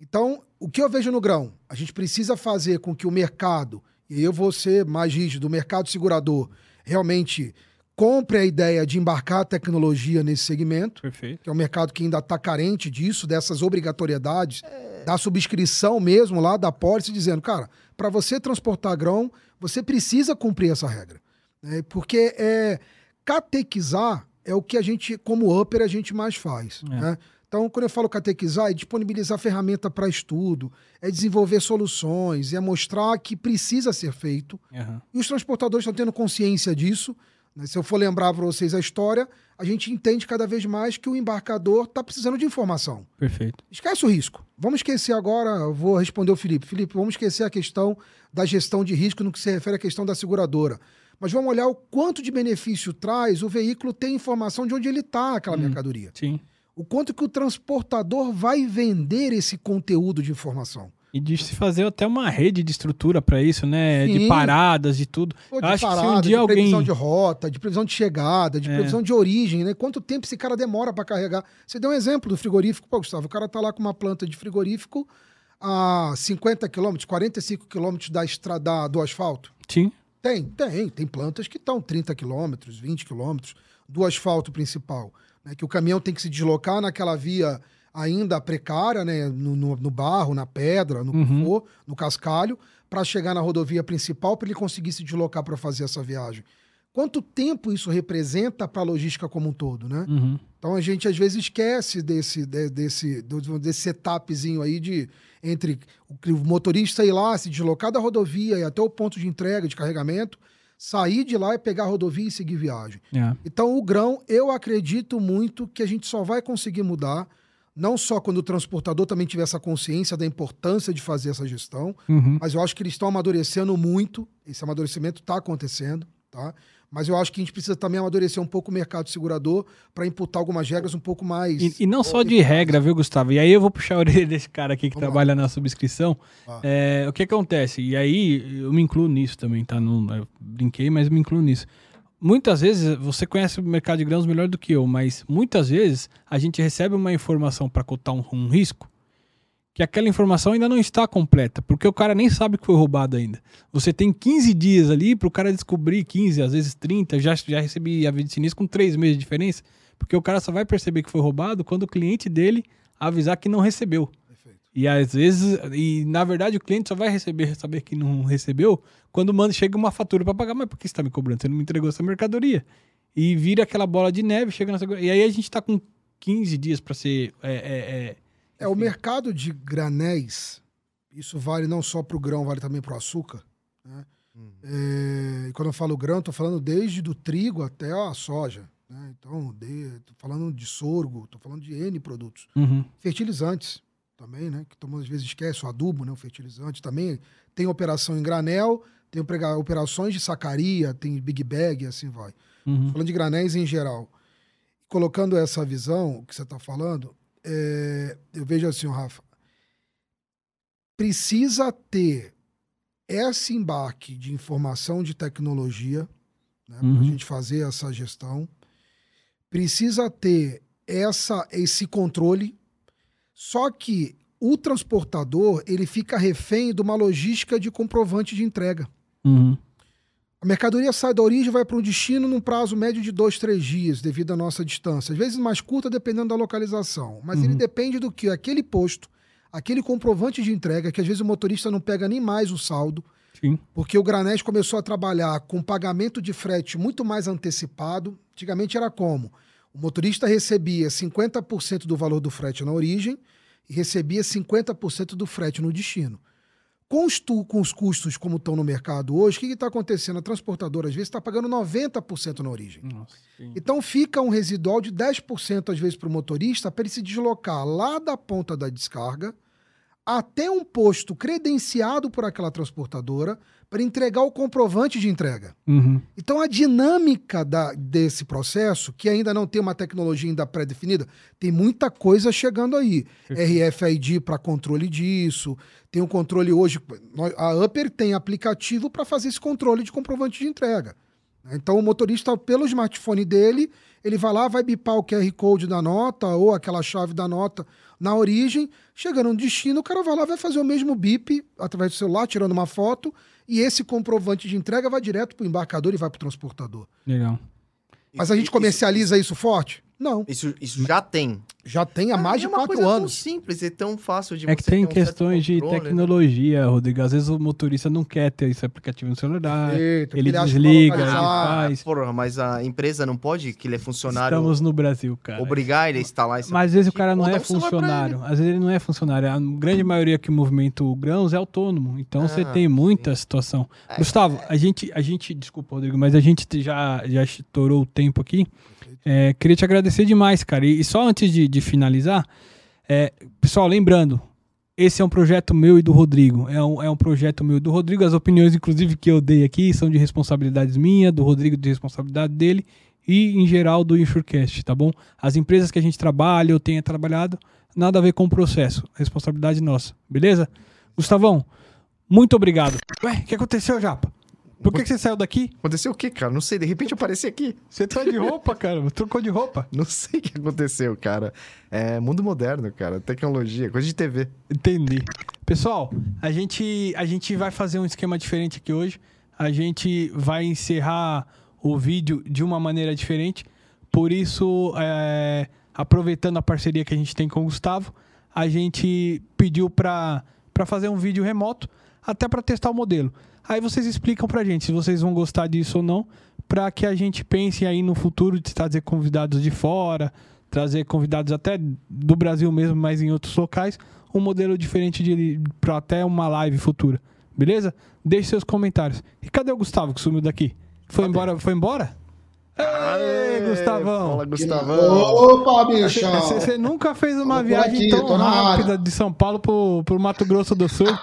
Então, o que eu vejo no grão? A gente precisa fazer com que o mercado, e eu vou ser mais rígido, o mercado segurador realmente compre a ideia de embarcar a tecnologia nesse segmento, Perfeito. que é um mercado que ainda está carente disso, dessas obrigatoriedades, da subscrição mesmo lá da pólice, dizendo, cara, para você transportar grão, você precisa cumprir essa regra. né? Porque é, catequizar é o que a gente, como upper, a gente mais faz. É. né? Então, quando eu falo catequizar, é disponibilizar ferramenta para estudo, é desenvolver soluções, é mostrar que precisa ser feito. Aham. E os transportadores estão tendo consciência disso. Né? Se eu for lembrar para vocês a história, a gente entende cada vez mais que o embarcador está precisando de informação. Perfeito. Esquece o risco. Vamos esquecer agora, eu vou responder o Felipe. Felipe, vamos esquecer a questão da gestão de risco no que se refere à questão da seguradora. Mas vamos olhar o quanto de benefício traz o veículo ter informação de onde ele está, aquela Hum. mercadoria. Sim. O quanto que o transportador vai vender esse conteúdo de informação. E de se fazer até uma rede de estrutura para isso, né? De Sim. paradas, de tudo. Pô, de acho que se um parada, dia de previsão alguém. de rota, de previsão de chegada, de É. previsão de origem, né? Quanto tempo esse cara demora para carregar? Você deu um exemplo do frigorífico, pô, Gustavo, o cara tá lá com uma planta de frigorífico a 50 quilômetros, 45 quilômetros da estrada do asfalto. Sim. Tem, tem. Tem plantas que estão 30 quilômetros, 20 quilômetros do asfalto principal. Né? Que o caminhão tem que se deslocar naquela via ainda precária, né? no, no- no barro, na pedra, no Uhum. no cascalho, para chegar na rodovia principal para ele conseguir se deslocar para fazer essa viagem. Quanto tempo isso representa para a logística como um todo, né? Uhum. Então a gente às vezes esquece desse, de- desse, desse setupzinho aí de entre o o motorista ir lá, se deslocar da rodovia e até o ponto de entrega, de carregamento, sair de lá e pegar a rodovia e seguir viagem. É. Então o grão, eu acredito muito que a gente só vai conseguir mudar, não só quando o transportador também tiver essa consciência da importância de fazer essa gestão, Uhum. mas eu acho que eles estão amadurecendo muito, esse amadurecimento está acontecendo, tá? Mas eu acho que a gente precisa também amadurecer um pouco o mercado segurador para imputar algumas regras um pouco mais. E, e não só de regra, viu, Gustavo? E aí eu vou puxar a orelha desse cara aqui que Vamos lá. trabalha na subscrição. Ah. É, o que acontece? E aí eu me incluo nisso também, tá? Não, eu brinquei, mas me incluo nisso. Muitas vezes, você conhece o mercado de grãos melhor do que eu, mas muitas vezes a gente recebe uma informação para cotar um, um risco que aquela informação ainda não está completa, porque o cara nem sabe que foi roubado ainda. Você tem 15 dias ali para o cara descobrir, 15, às vezes 30, já, já recebi aviso de sinistro com 3 meses de diferença, porque o cara só vai perceber que foi roubado quando o cliente dele avisar que não recebeu. E às vezes, e na verdade o cliente só vai receber, saber que não recebeu, quando manda, chega uma fatura para pagar, mas por que você está me cobrando? Você não me entregou essa mercadoria. E vira aquela bola de neve, chega na E aí a gente está com 15 dias para ser. É, é, é, é, o mercado de granéis, isso vale não só para o grão, vale também para o açúcar. Né? Uhum. É, e quando eu falo grão, estou falando desde do trigo até a soja. Né? Então, estou falando de sorgo, estou falando de N produtos. Uhum. Fertilizantes também, né? Que todo mundo às vezes esquece, o adubo, né? O fertilizante também. Tem operação em granel, tem operações de sacaria, tem big bag e assim vai. Uhum. Falando de granéis em geral. Colocando essa visão que você está falando, é, eu vejo assim, Rafa, precisa ter esse embarque de informação de tecnologia né, uhum. para a gente fazer essa gestão. Precisa ter essa, esse controle só que o transportador ele fica refém de uma logística de comprovante de entrega. Uhum. A mercadoria sai da origem e vai para um destino num prazo médio de dois, três dias, devido à nossa distância. Às vezes mais curta, dependendo da localização. Mas uhum. ele depende do que? Aquele posto, aquele comprovante de entrega, que às vezes o motorista não pega nem mais o saldo. Sim. Porque o Granés começou a trabalhar com pagamento de frete muito mais antecipado. Antigamente era como? O motorista recebia 50% do valor do frete na origem e recebia 50% do frete no destino. Com os, tu, com os custos como estão no mercado hoje, o que está acontecendo? A transportadora, às vezes, está pagando 90% na origem. Nossa, então fica um residual de 10%, às vezes, para o motorista, para ele se deslocar lá da ponta da descarga até um posto credenciado por aquela transportadora para entregar o comprovante de entrega. Uhum. Então, a dinâmica da, desse processo, que ainda não tem uma tecnologia ainda pré-definida, tem muita coisa chegando aí. RFID para controle disso, tem um controle hoje. A Upper tem aplicativo para fazer esse controle de comprovante de entrega. Então, o motorista, pelo smartphone dele, ele vai lá, vai bipar o QR Code da nota ou aquela chave da nota na origem. Chegando no destino, o cara vai lá, vai fazer o mesmo bip através do celular, tirando uma foto e esse comprovante de entrega vai direto para o embarcador e vai para o transportador. Legal. Mas a gente comercializa isso, isso forte? Não. Isso, isso já tem. Já tem há mais é de quatro anos. É tão simples, é tão fácil de É que tem um questões de né? tecnologia, né? Rodrigo. Às vezes o motorista não quer ter esse aplicativo no celular. Eita, ele, ele desliga, ele faz. Porra, mas a empresa não pode, que ele é funcionário. Estamos no Brasil, cara. Obrigar ele a instalar esse Mas às vezes o cara não é funcionário. Às vezes ele não é funcionário. A grande maioria que movimenta o grãos é autônomo. Então ah, você tem muita sim. situação. É, Gustavo, é. a gente, a gente, desculpa, Rodrigo, mas a gente já, já estourou o tempo aqui. É, queria te agradecer demais, cara. E, e só antes de, de finalizar, é, pessoal, lembrando, esse é um projeto meu e do Rodrigo. É um, é um projeto meu e do Rodrigo. As opiniões, inclusive, que eu dei aqui são de responsabilidades minha, do Rodrigo de responsabilidade dele e, em geral, do Insurecast, tá bom? As empresas que a gente trabalha, eu tenha trabalhado, nada a ver com o processo. Responsabilidade nossa, beleza? Gustavão, muito obrigado. Ué, o que aconteceu, Japa? Por que, que, você saiu daqui? Aconteceu o quê, cara? Não sei, de repente eu apareci aqui. Você tá de roupa, cara? Trocou de roupa? Não sei o que aconteceu, cara. É mundo moderno, cara. Tecnologia, coisa de TV. Entendi. Pessoal, a gente, a gente vai fazer um esquema diferente aqui hoje. A gente vai encerrar o vídeo de uma maneira diferente. Por isso, é, aproveitando a parceria que a gente tem com o Gustavo, a gente pediu para fazer um vídeo remoto, até para testar o modelo. Aí vocês explicam pra gente se vocês vão gostar disso ou não, para que a gente pense aí no futuro de trazer convidados de fora, trazer convidados até do Brasil mesmo, mas em outros locais, um modelo diferente de para até uma live futura. Beleza? Deixe seus comentários. E cadê o Gustavo que sumiu daqui? Foi cadê? embora? Foi embora? Ei, Gustavão! Fala, Gustavão! Opa, bichão! Você nunca fez uma viagem aqui, tão rápida de São Paulo pro, pro Mato Grosso do Sul?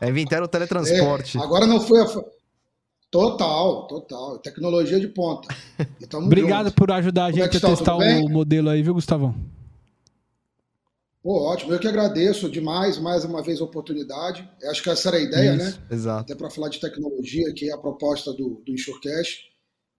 É, inventaram o teletransporte. É, agora não foi a. Total, total. Tecnologia de ponta. Obrigado junto. por ajudar a é gente é a testar o modelo aí, viu, Gustavão? Pô, ótimo. Eu que agradeço demais, mais uma vez, a oportunidade. Acho que essa era a ideia, Isso, né? Exato. Até para falar de tecnologia, que é a proposta do, do.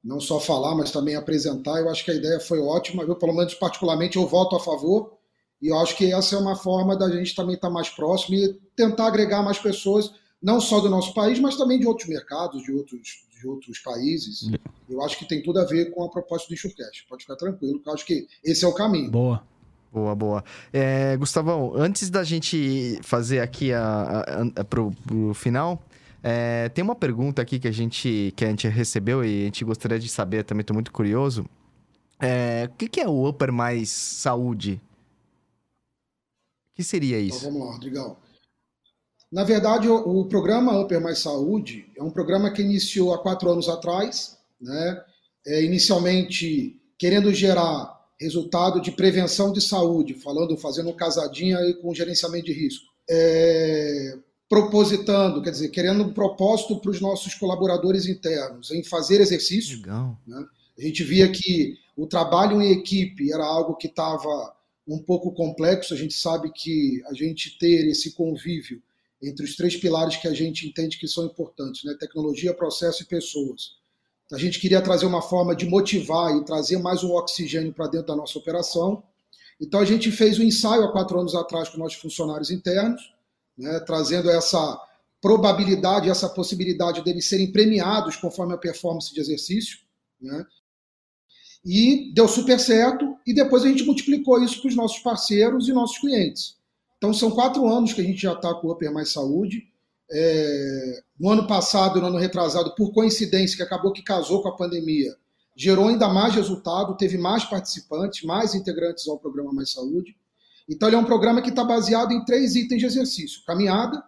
Não só falar, mas também apresentar. Eu acho que a ideia foi ótima. Eu, pelo menos, particularmente, eu voto a favor. E eu acho que essa é uma forma da gente também estar mais próximo e tentar agregar mais pessoas, não só do nosso país, mas também de outros mercados, de outros, de outros países. Eu acho que tem tudo a ver com a proposta do Insurecast. Pode ficar tranquilo, que eu acho que esse é o caminho. Boa. Boa, boa. É, Gustavão, antes da gente fazer aqui a, a, a pro, pro final, é, tem uma pergunta aqui que a gente que a gente recebeu e a gente gostaria de saber, também estou muito curioso. É, o que, que, é o Upper Mais Saúde? O que seria então, isso? Então, vamos lá, Rodrigão. Na verdade, o, o, programa Upper Mais Saúde é um programa que iniciou há quatro anos atrás, né? É, inicialmente querendo gerar resultado de prevenção de saúde, falando, fazendo um casadinho aí com gerenciamento de risco. É, propositando, quer dizer, querendo um propósito para os nossos colaboradores internos em fazer exercício. Legal. Né? A gente via que o trabalho em equipe era algo que estava um pouco complexo. A gente sabe que a gente ter esse convívio entre os três pilares que a gente entende que são importantes, né? tecnologia, processo e pessoas. A gente queria trazer uma forma de motivar e trazer mais um oxigênio para dentro da nossa operação. Então a gente fez um ensaio há quatro anos atrás com nossos funcionários internos, né, trazendo essa probabilidade, essa possibilidade deles serem premiados conforme a performance de exercício. Né? E deu super certo, e depois a gente multiplicou isso para os nossos parceiros e nossos clientes. Então são quatro anos que a gente já está com o Upper Mais Saúde. É, no ano passado, no ano retrasado, por coincidência, que acabou que casou com a pandemia, gerou ainda mais resultado, teve mais participantes, mais integrantes ao programa Mais Saúde. Então, ele é um programa que está baseado em três itens de exercício: caminhada,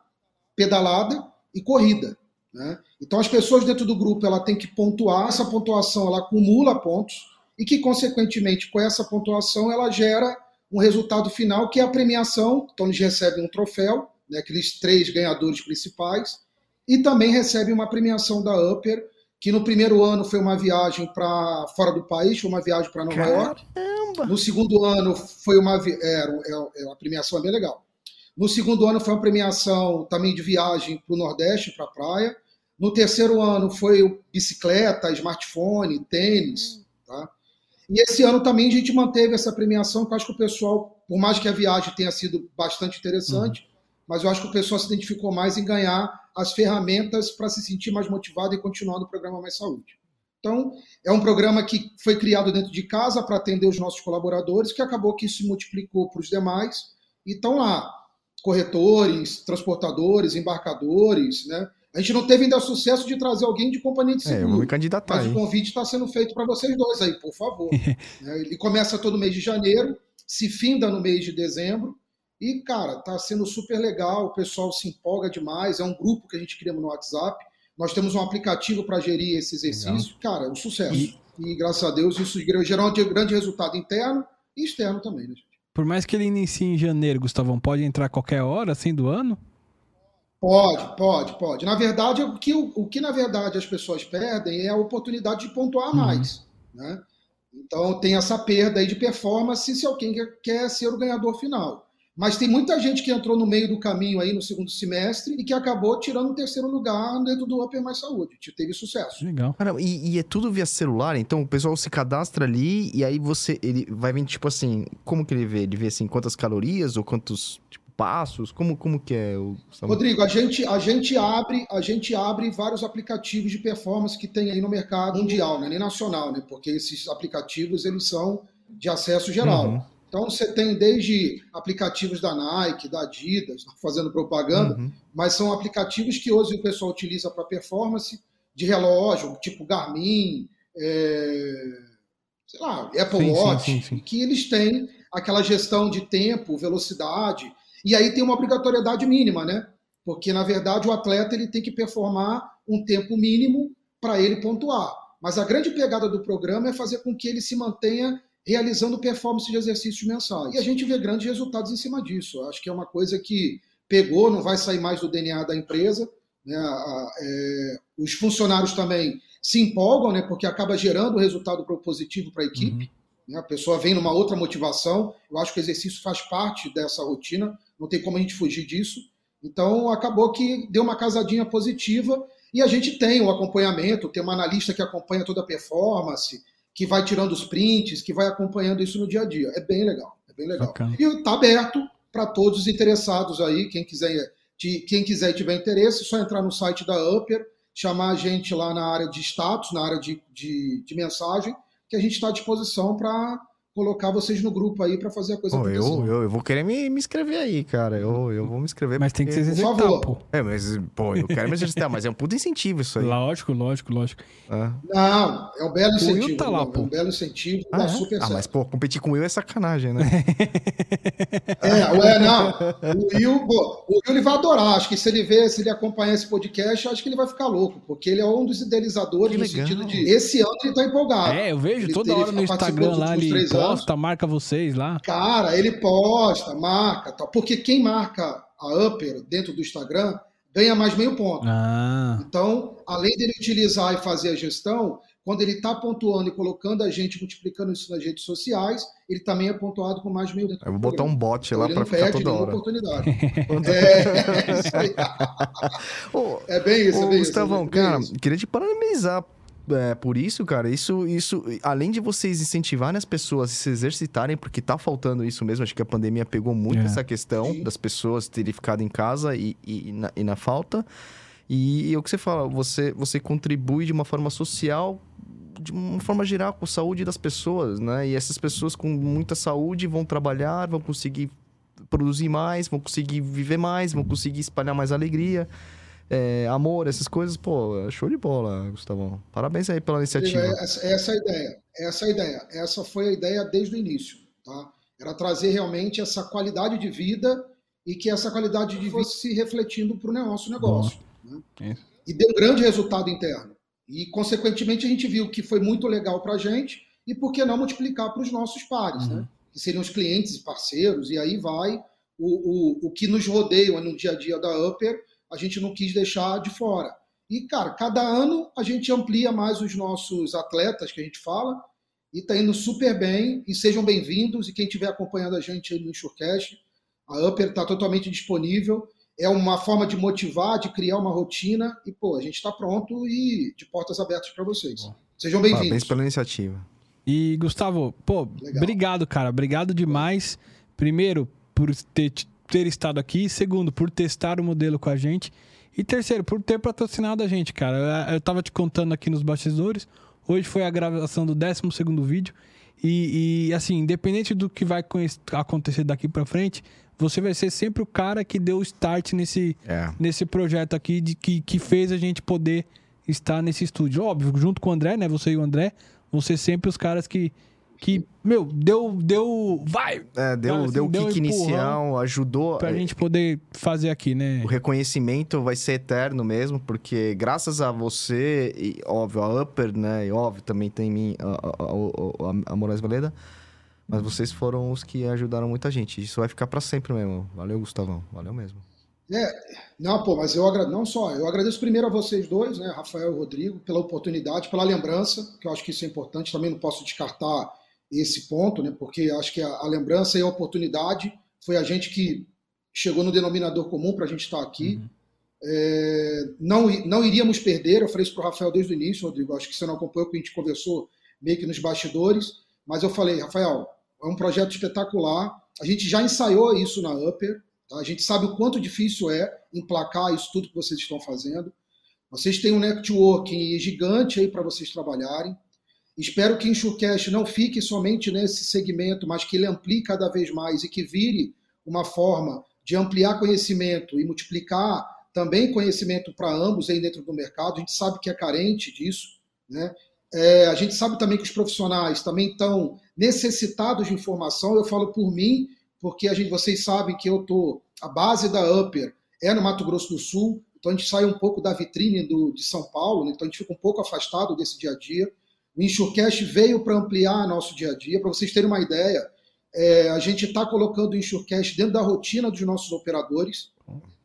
pedalada e corrida. Né? Então, as pessoas dentro do grupo ela tem que pontuar, essa pontuação ela acumula pontos e que, consequentemente, com essa pontuação, ela gera um resultado final que é a premiação. Então, eles recebem um troféu né, aqueles três ganhadores principais, e também recebe uma premiação da Upper, que no primeiro ano foi uma viagem para fora do país, foi uma viagem para Nova Caramba. York. No segundo ano foi uma é, é, é, a premiação é bem legal. No segundo ano foi uma premiação também de viagem para o Nordeste, para a praia. No terceiro ano foi bicicleta, smartphone, tênis. Tá? E esse ano também a gente manteve essa premiação, que eu acho que o pessoal, por mais que a viagem tenha sido bastante interessante, uhum mas eu acho que o pessoal se identificou mais em ganhar as ferramentas para se sentir mais motivado e continuar no programa Mais Saúde. Então, é um programa que foi criado dentro de casa para atender os nossos colaboradores, que acabou que se multiplicou para os demais, e estão lá corretores, transportadores, embarcadores, né? A gente não teve ainda sucesso de trazer alguém de companhia de seguro. É, eu vou me candidatar, mas hein? o convite está sendo feito para vocês dois aí, por favor. Né? Ele começa todo mês de janeiro, se finda no mês de dezembro, e, cara, tá sendo super legal, o pessoal se empolga demais. É um grupo que a gente criamos no WhatsApp. Nós temos um aplicativo para gerir esse exercício. Legal. Cara, é um sucesso. E... e... graças a Deus, isso gerou um grande resultado interno e externo também, né, gente? Por mais que ele inicie em janeiro, Gustavão, pode entrar qualquer hora, assim, do ano? Pode, pode, pode. Na verdade, o que, o, o que na verdade as pessoas perdem é a oportunidade de pontuar uhum. mais, né? Então tem essa perda aí de performance se alguém quer ser o ganhador final. Mas tem muita gente que entrou no meio do caminho aí no segundo semestre e que acabou tirando o terceiro lugar dentro do Upper Mais Saúde. Teve sucesso. Legal. Cara, e, e, é tudo via celular, então o pessoal se cadastra ali e aí você. Ele vai vir, tipo assim, como que ele vê? Ele vê assim, quantas calorias ou quantos tipo, passos? Como, como que é o. Rodrigo, a gente, a gente abre, a gente abre vários aplicativos de performance que tem aí no mercado mundial, né? nem nacional, né? Porque esses aplicativos eles são de acesso geral. Uhum. Então você tem desde aplicativos da Nike, da Adidas, fazendo propaganda, uhum. mas são aplicativos que hoje o pessoal utiliza para performance de relógio, tipo Garmin, é, sei lá, Apple sim, Watch, sim, sim, que eles têm aquela gestão de tempo, velocidade, e aí tem uma obrigatoriedade mínima, né? Porque na verdade o atleta ele tem que performar um tempo mínimo para ele pontuar. Mas a grande pegada do programa é fazer com que ele se mantenha realizando performance de exercícios mensais. E a gente vê grandes resultados em cima disso. Acho que é uma coisa que pegou, não vai sair mais do DNA da empresa. Né? É, os funcionários também se empolgam, né? porque acaba gerando resultado propositivo para a equipe. Uhum. Né? A pessoa vem numa outra motivação. Eu acho que o exercício faz parte dessa rotina, não tem como a gente fugir disso. Então, acabou que deu uma casadinha positiva E a gente tem o acompanhamento, tem uma analista que acompanha toda a performance, que vai tirando os prints, que vai acompanhando isso no dia a dia. É bem legal, é bem legal. Bacana. E está aberto para todos os interessados aí, quem quiser, quem quiser e tiver interesse, é só entrar no site da Upper, chamar a gente lá na área de status, na área de, de, de mensagem, que a gente está à disposição para colocar vocês no grupo aí para fazer a coisa pô, eu, eu, eu, vou querer me, me inscrever aí, cara. Eu, eu vou me inscrever. Mas porque... tem que se exercitar, pô. É, mas, pô, eu quero me exercitar, mas é um puto incentivo isso aí. Lógico, lógico, lógico. É. Não, é um belo incentivo. O Will tá lá, pô. É um belo incentivo, ah, dá é? super ah, certo. mas, pô, competir com o Will é sacanagem, né? é, ué, não. O Will, pô, o Will ele vai adorar. Acho que se ele ver, se ele acompanhar esse podcast, acho que ele vai ficar louco, porque ele é um dos idealizadores no sentido de esse ano ele tá empolgado. É, eu vejo ele, toda hora no Instagram lá, ele posta, marca você vocês lá? Cara, ele posta, marca, tal, porque quem marca a Upper dentro do Instagram ganha mais meio ponto. Ah. Então, além dele utilizar e fazer a gestão, quando ele está pontuando e colocando a gente, multiplicando isso nas redes sociais, ele também é pontuado com mais meio Eu vou botar um bot lá então, para ficar toda hora. oportunidade. é, é, isso aí. é bem isso, é bem Gustavão, isso. É cara, isso. queria te parabenizar é, por isso, cara, isso, isso, além de vocês incentivarem as pessoas a se exercitarem, porque tá faltando isso mesmo, acho que a pandemia pegou muito é. essa questão Sim. das pessoas terem ficado em casa e, e, e, na, e na, falta. E, e, é o que você fala, você, você contribui de uma forma social, de uma forma geral, com a saúde das pessoas, né? E essas pessoas com muita saúde vão trabalhar, vão conseguir produzir mais, vão conseguir viver mais, vão conseguir espalhar mais alegria é, amor, essas coisas, pô, show de bola, Gustavão. Parabéns aí pela iniciativa. Essa, essa é a ideia, essa é a ideia. Essa foi a ideia desde o início, tá? Era trazer realmente essa qualidade de vida e que essa qualidade de vida fosse se refletindo para o nosso negócio. Né? E deu um grande resultado interno. E, consequentemente, a gente viu que foi muito legal para a gente e por que não multiplicar para os nossos pares, né? uhum. né? Que seriam os clientes e parceiros, e aí vai o, o, o que nos rodeia no dia a dia da Upper, a gente não quis deixar de fora. E, cara, cada ano a gente amplia mais os nossos atletas que a gente fala, e está indo super bem. E sejam bem-vindos. E quem estiver acompanhando a gente aí no Insurecast, a Upper está totalmente disponível. É uma forma de motivar, de criar uma rotina. E, pô, a gente está pronto e de portas abertas para vocês. Bom. Sejam bem-vindos. Parabéns pela iniciativa. E, Gustavo, pô, Legal. obrigado, cara. Obrigado demais. Primeiro, por ter ter estado aqui. Segundo, por testar o modelo com a gente. E terceiro, por ter patrocinado a gente, cara. Eu tava te contando aqui nos bastidores. Hoje foi a gravação do 12 vídeo. E, e, assim, independente do que vai acontecer daqui para frente, você vai ser sempre o cara que deu o start nesse, é. nesse projeto aqui, de, que, que fez a gente poder estar nesse estúdio. Óbvio, junto com o André, né? Você e o André vão ser sempre os caras que, que, meu, deu. deu vai! É, deu, assim, deu o kick inicial, ajudou. Pra gente poder fazer aqui, né? O reconhecimento vai ser eterno mesmo, porque graças a você, e óbvio, a Upper, né? E óbvio, também tem mim, a, a, a, a Moraes Valeda. Mas vocês foram os que ajudaram muita gente. Isso vai ficar para sempre mesmo. Valeu, Gustavão. Valeu mesmo. É, não, pô, mas eu agradeço, não só, eu agradeço primeiro a vocês dois, né, Rafael e Rodrigo, pela oportunidade, pela lembrança, que eu acho que isso é importante, também não posso descartar esse ponto, né? porque acho que a, a, lembrança e a oportunidade foi a gente que chegou no denominador comum para a gente estar aqui. Uhum. É, não, não iríamos perder, eu falei isso para o Rafael desde o início, Rodrigo, acho que você não acompanhou, que a gente conversou meio que nos bastidores, mas eu falei, Rafael, é um projeto espetacular, a gente já ensaiou isso na Upper, tá? a gente sabe o quanto difícil é emplacar isso tudo que vocês estão fazendo, vocês têm um networking gigante aí para vocês trabalharem, Espero que o Enxurcast não fique somente nesse segmento, mas que ele amplie cada vez mais e que vire uma forma de ampliar conhecimento e multiplicar também conhecimento para ambos aí dentro do mercado. A gente sabe que é carente disso, né? É, a gente sabe também que os profissionais também estão necessitados de informação. Eu falo por mim, porque a gente, vocês sabem que eu tô a base da Upper é no Mato Grosso do Sul, então a gente sai um pouco da vitrine do, de São Paulo, né? então a gente fica um pouco afastado desse dia a dia. O Insurecast veio para ampliar nosso dia a dia. Para vocês terem uma ideia, é, a gente está colocando o Insurecast dentro da rotina dos nossos operadores.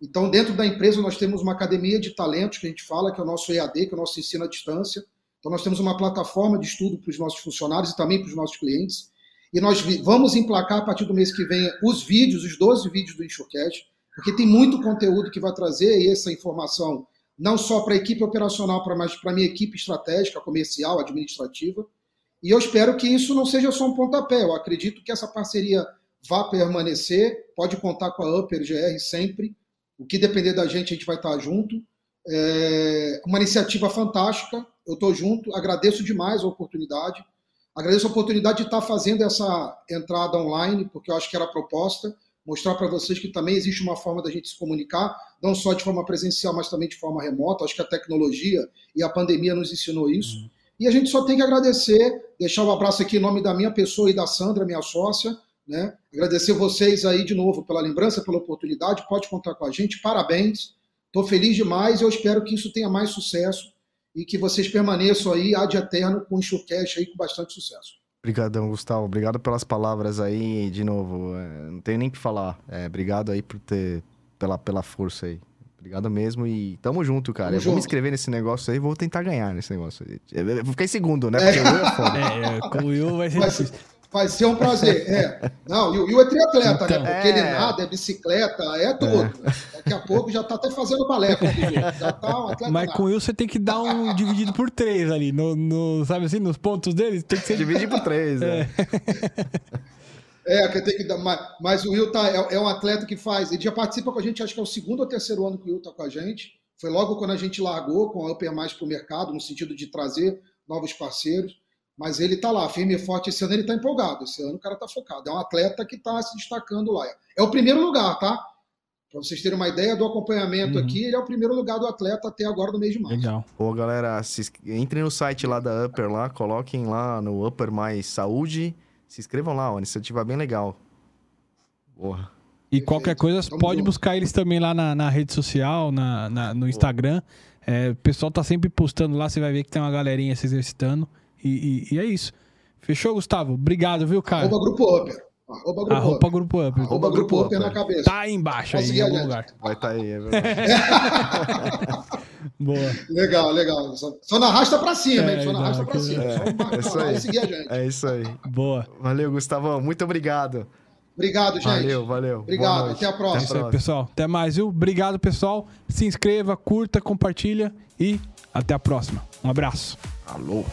Então, dentro da empresa, nós temos uma academia de talentos, que a gente fala, que é o nosso EAD, que é o nosso ensino à distância. Então, nós temos uma plataforma de estudo para os nossos funcionários e também para os nossos clientes. E nós vamos emplacar, a partir do mês que vem, os vídeos, os 12 vídeos do Insurecast, porque tem muito conteúdo que vai trazer essa informação não só para a equipe operacional, mas para a minha equipe estratégica, comercial, administrativa. E eu espero que isso não seja só um pontapé. Eu acredito que essa parceria vá permanecer. Pode contar com a Upper GR sempre. O que depender da gente, a gente vai estar junto. É uma iniciativa fantástica. Eu estou junto. Agradeço demais a oportunidade. Agradeço a oportunidade de estar fazendo essa entrada online, porque eu acho que era a proposta mostrar para vocês que também existe uma forma da gente se comunicar, não só de forma presencial, mas também de forma remota. Acho que a tecnologia e a pandemia nos ensinou isso. Uhum. E a gente só tem que agradecer, deixar um abraço aqui em nome da minha pessoa e da Sandra, minha sócia, né? Agradecer vocês aí de novo pela lembrança, pela oportunidade. Pode contar com a gente. Parabéns. Estou feliz demais. Eu espero que isso tenha mais sucesso e que vocês permaneçam aí ad eterno com o Enxurcast aí com bastante sucesso. Obrigadão, Gustavo. Obrigado pelas palavras aí, de novo. É, não tenho nem o que falar. É, obrigado aí por ter, pela, pela força aí. Obrigado mesmo e tamo junto, cara. Tamo eu junto. vou me inscrever nesse negócio aí e vou tentar ganhar nesse negócio aí. Eu vou ficar em segundo, né? Porque é. o Will é foda. É, com o Will vai ser difícil. Vai ser um prazer. É. Não, e o Will é triatleta, né? então, né? Porque é... ele nada, é bicicleta, é tudo. É. Daqui a pouco já tá até fazendo balé Já tá um atleta. Mas com o Will você tem que dar um dividido por três ali. No, no, sabe assim, nos pontos dele, tem que ser. Dividir por três, é. É, é que tem que dar. Mas, mas o Will tá, é, é, um atleta que faz. Ele já participa com a gente, acho que é o segundo ou terceiro ano que o Will tá com a gente. Foi logo quando a gente largou com a Upper Mais para o mercado, no sentido de trazer novos parceiros. Mas ele está lá, firme e forte. Esse ano ele está empolgado. Esse ano o cara está focado. É um atleta que está se destacando lá. É o primeiro lugar, tá? Para vocês terem uma ideia do acompanhamento uhum. aqui, ele é o primeiro lugar do atleta até agora no mês de março. Legal. Pô, galera, se, entrem no site lá da Upper lá, coloquem lá no Upper Mais Saúde. Se inscrevam lá, uma iniciativa bem legal. Porra. E qualquer coisa, Tamo pode junto. buscar eles também lá na, na rede social, na, na no Instagram. É, o pessoal tá sempre postando lá, você vai ver que tem uma galerinha se exercitando. E, e, e é isso. Fechou, Gustavo? Obrigado, viu, cara? Arroba Grupo Upper. Arroba Grupo Arroba Upper. Grupo Upper. Arroba Grupo Upper na cabeça. Tá aí embaixo, aí, em algum lugar. Vai estar tá aí, é verdade. Boa. Legal, legal. Só, só na rasta pra cima, é, hein? Só na rasta pra cima. É, só é isso aí. seguir a gente. É isso aí. Boa. Valeu, Gustavão. Muito obrigado. Obrigado, gente. Valeu, valeu. Obrigado. Até a próxima. É isso aí, pessoal. Até mais, viu? Obrigado, pessoal. Se inscreva, curta, compartilha e até a próxima. Um abraço. Alô.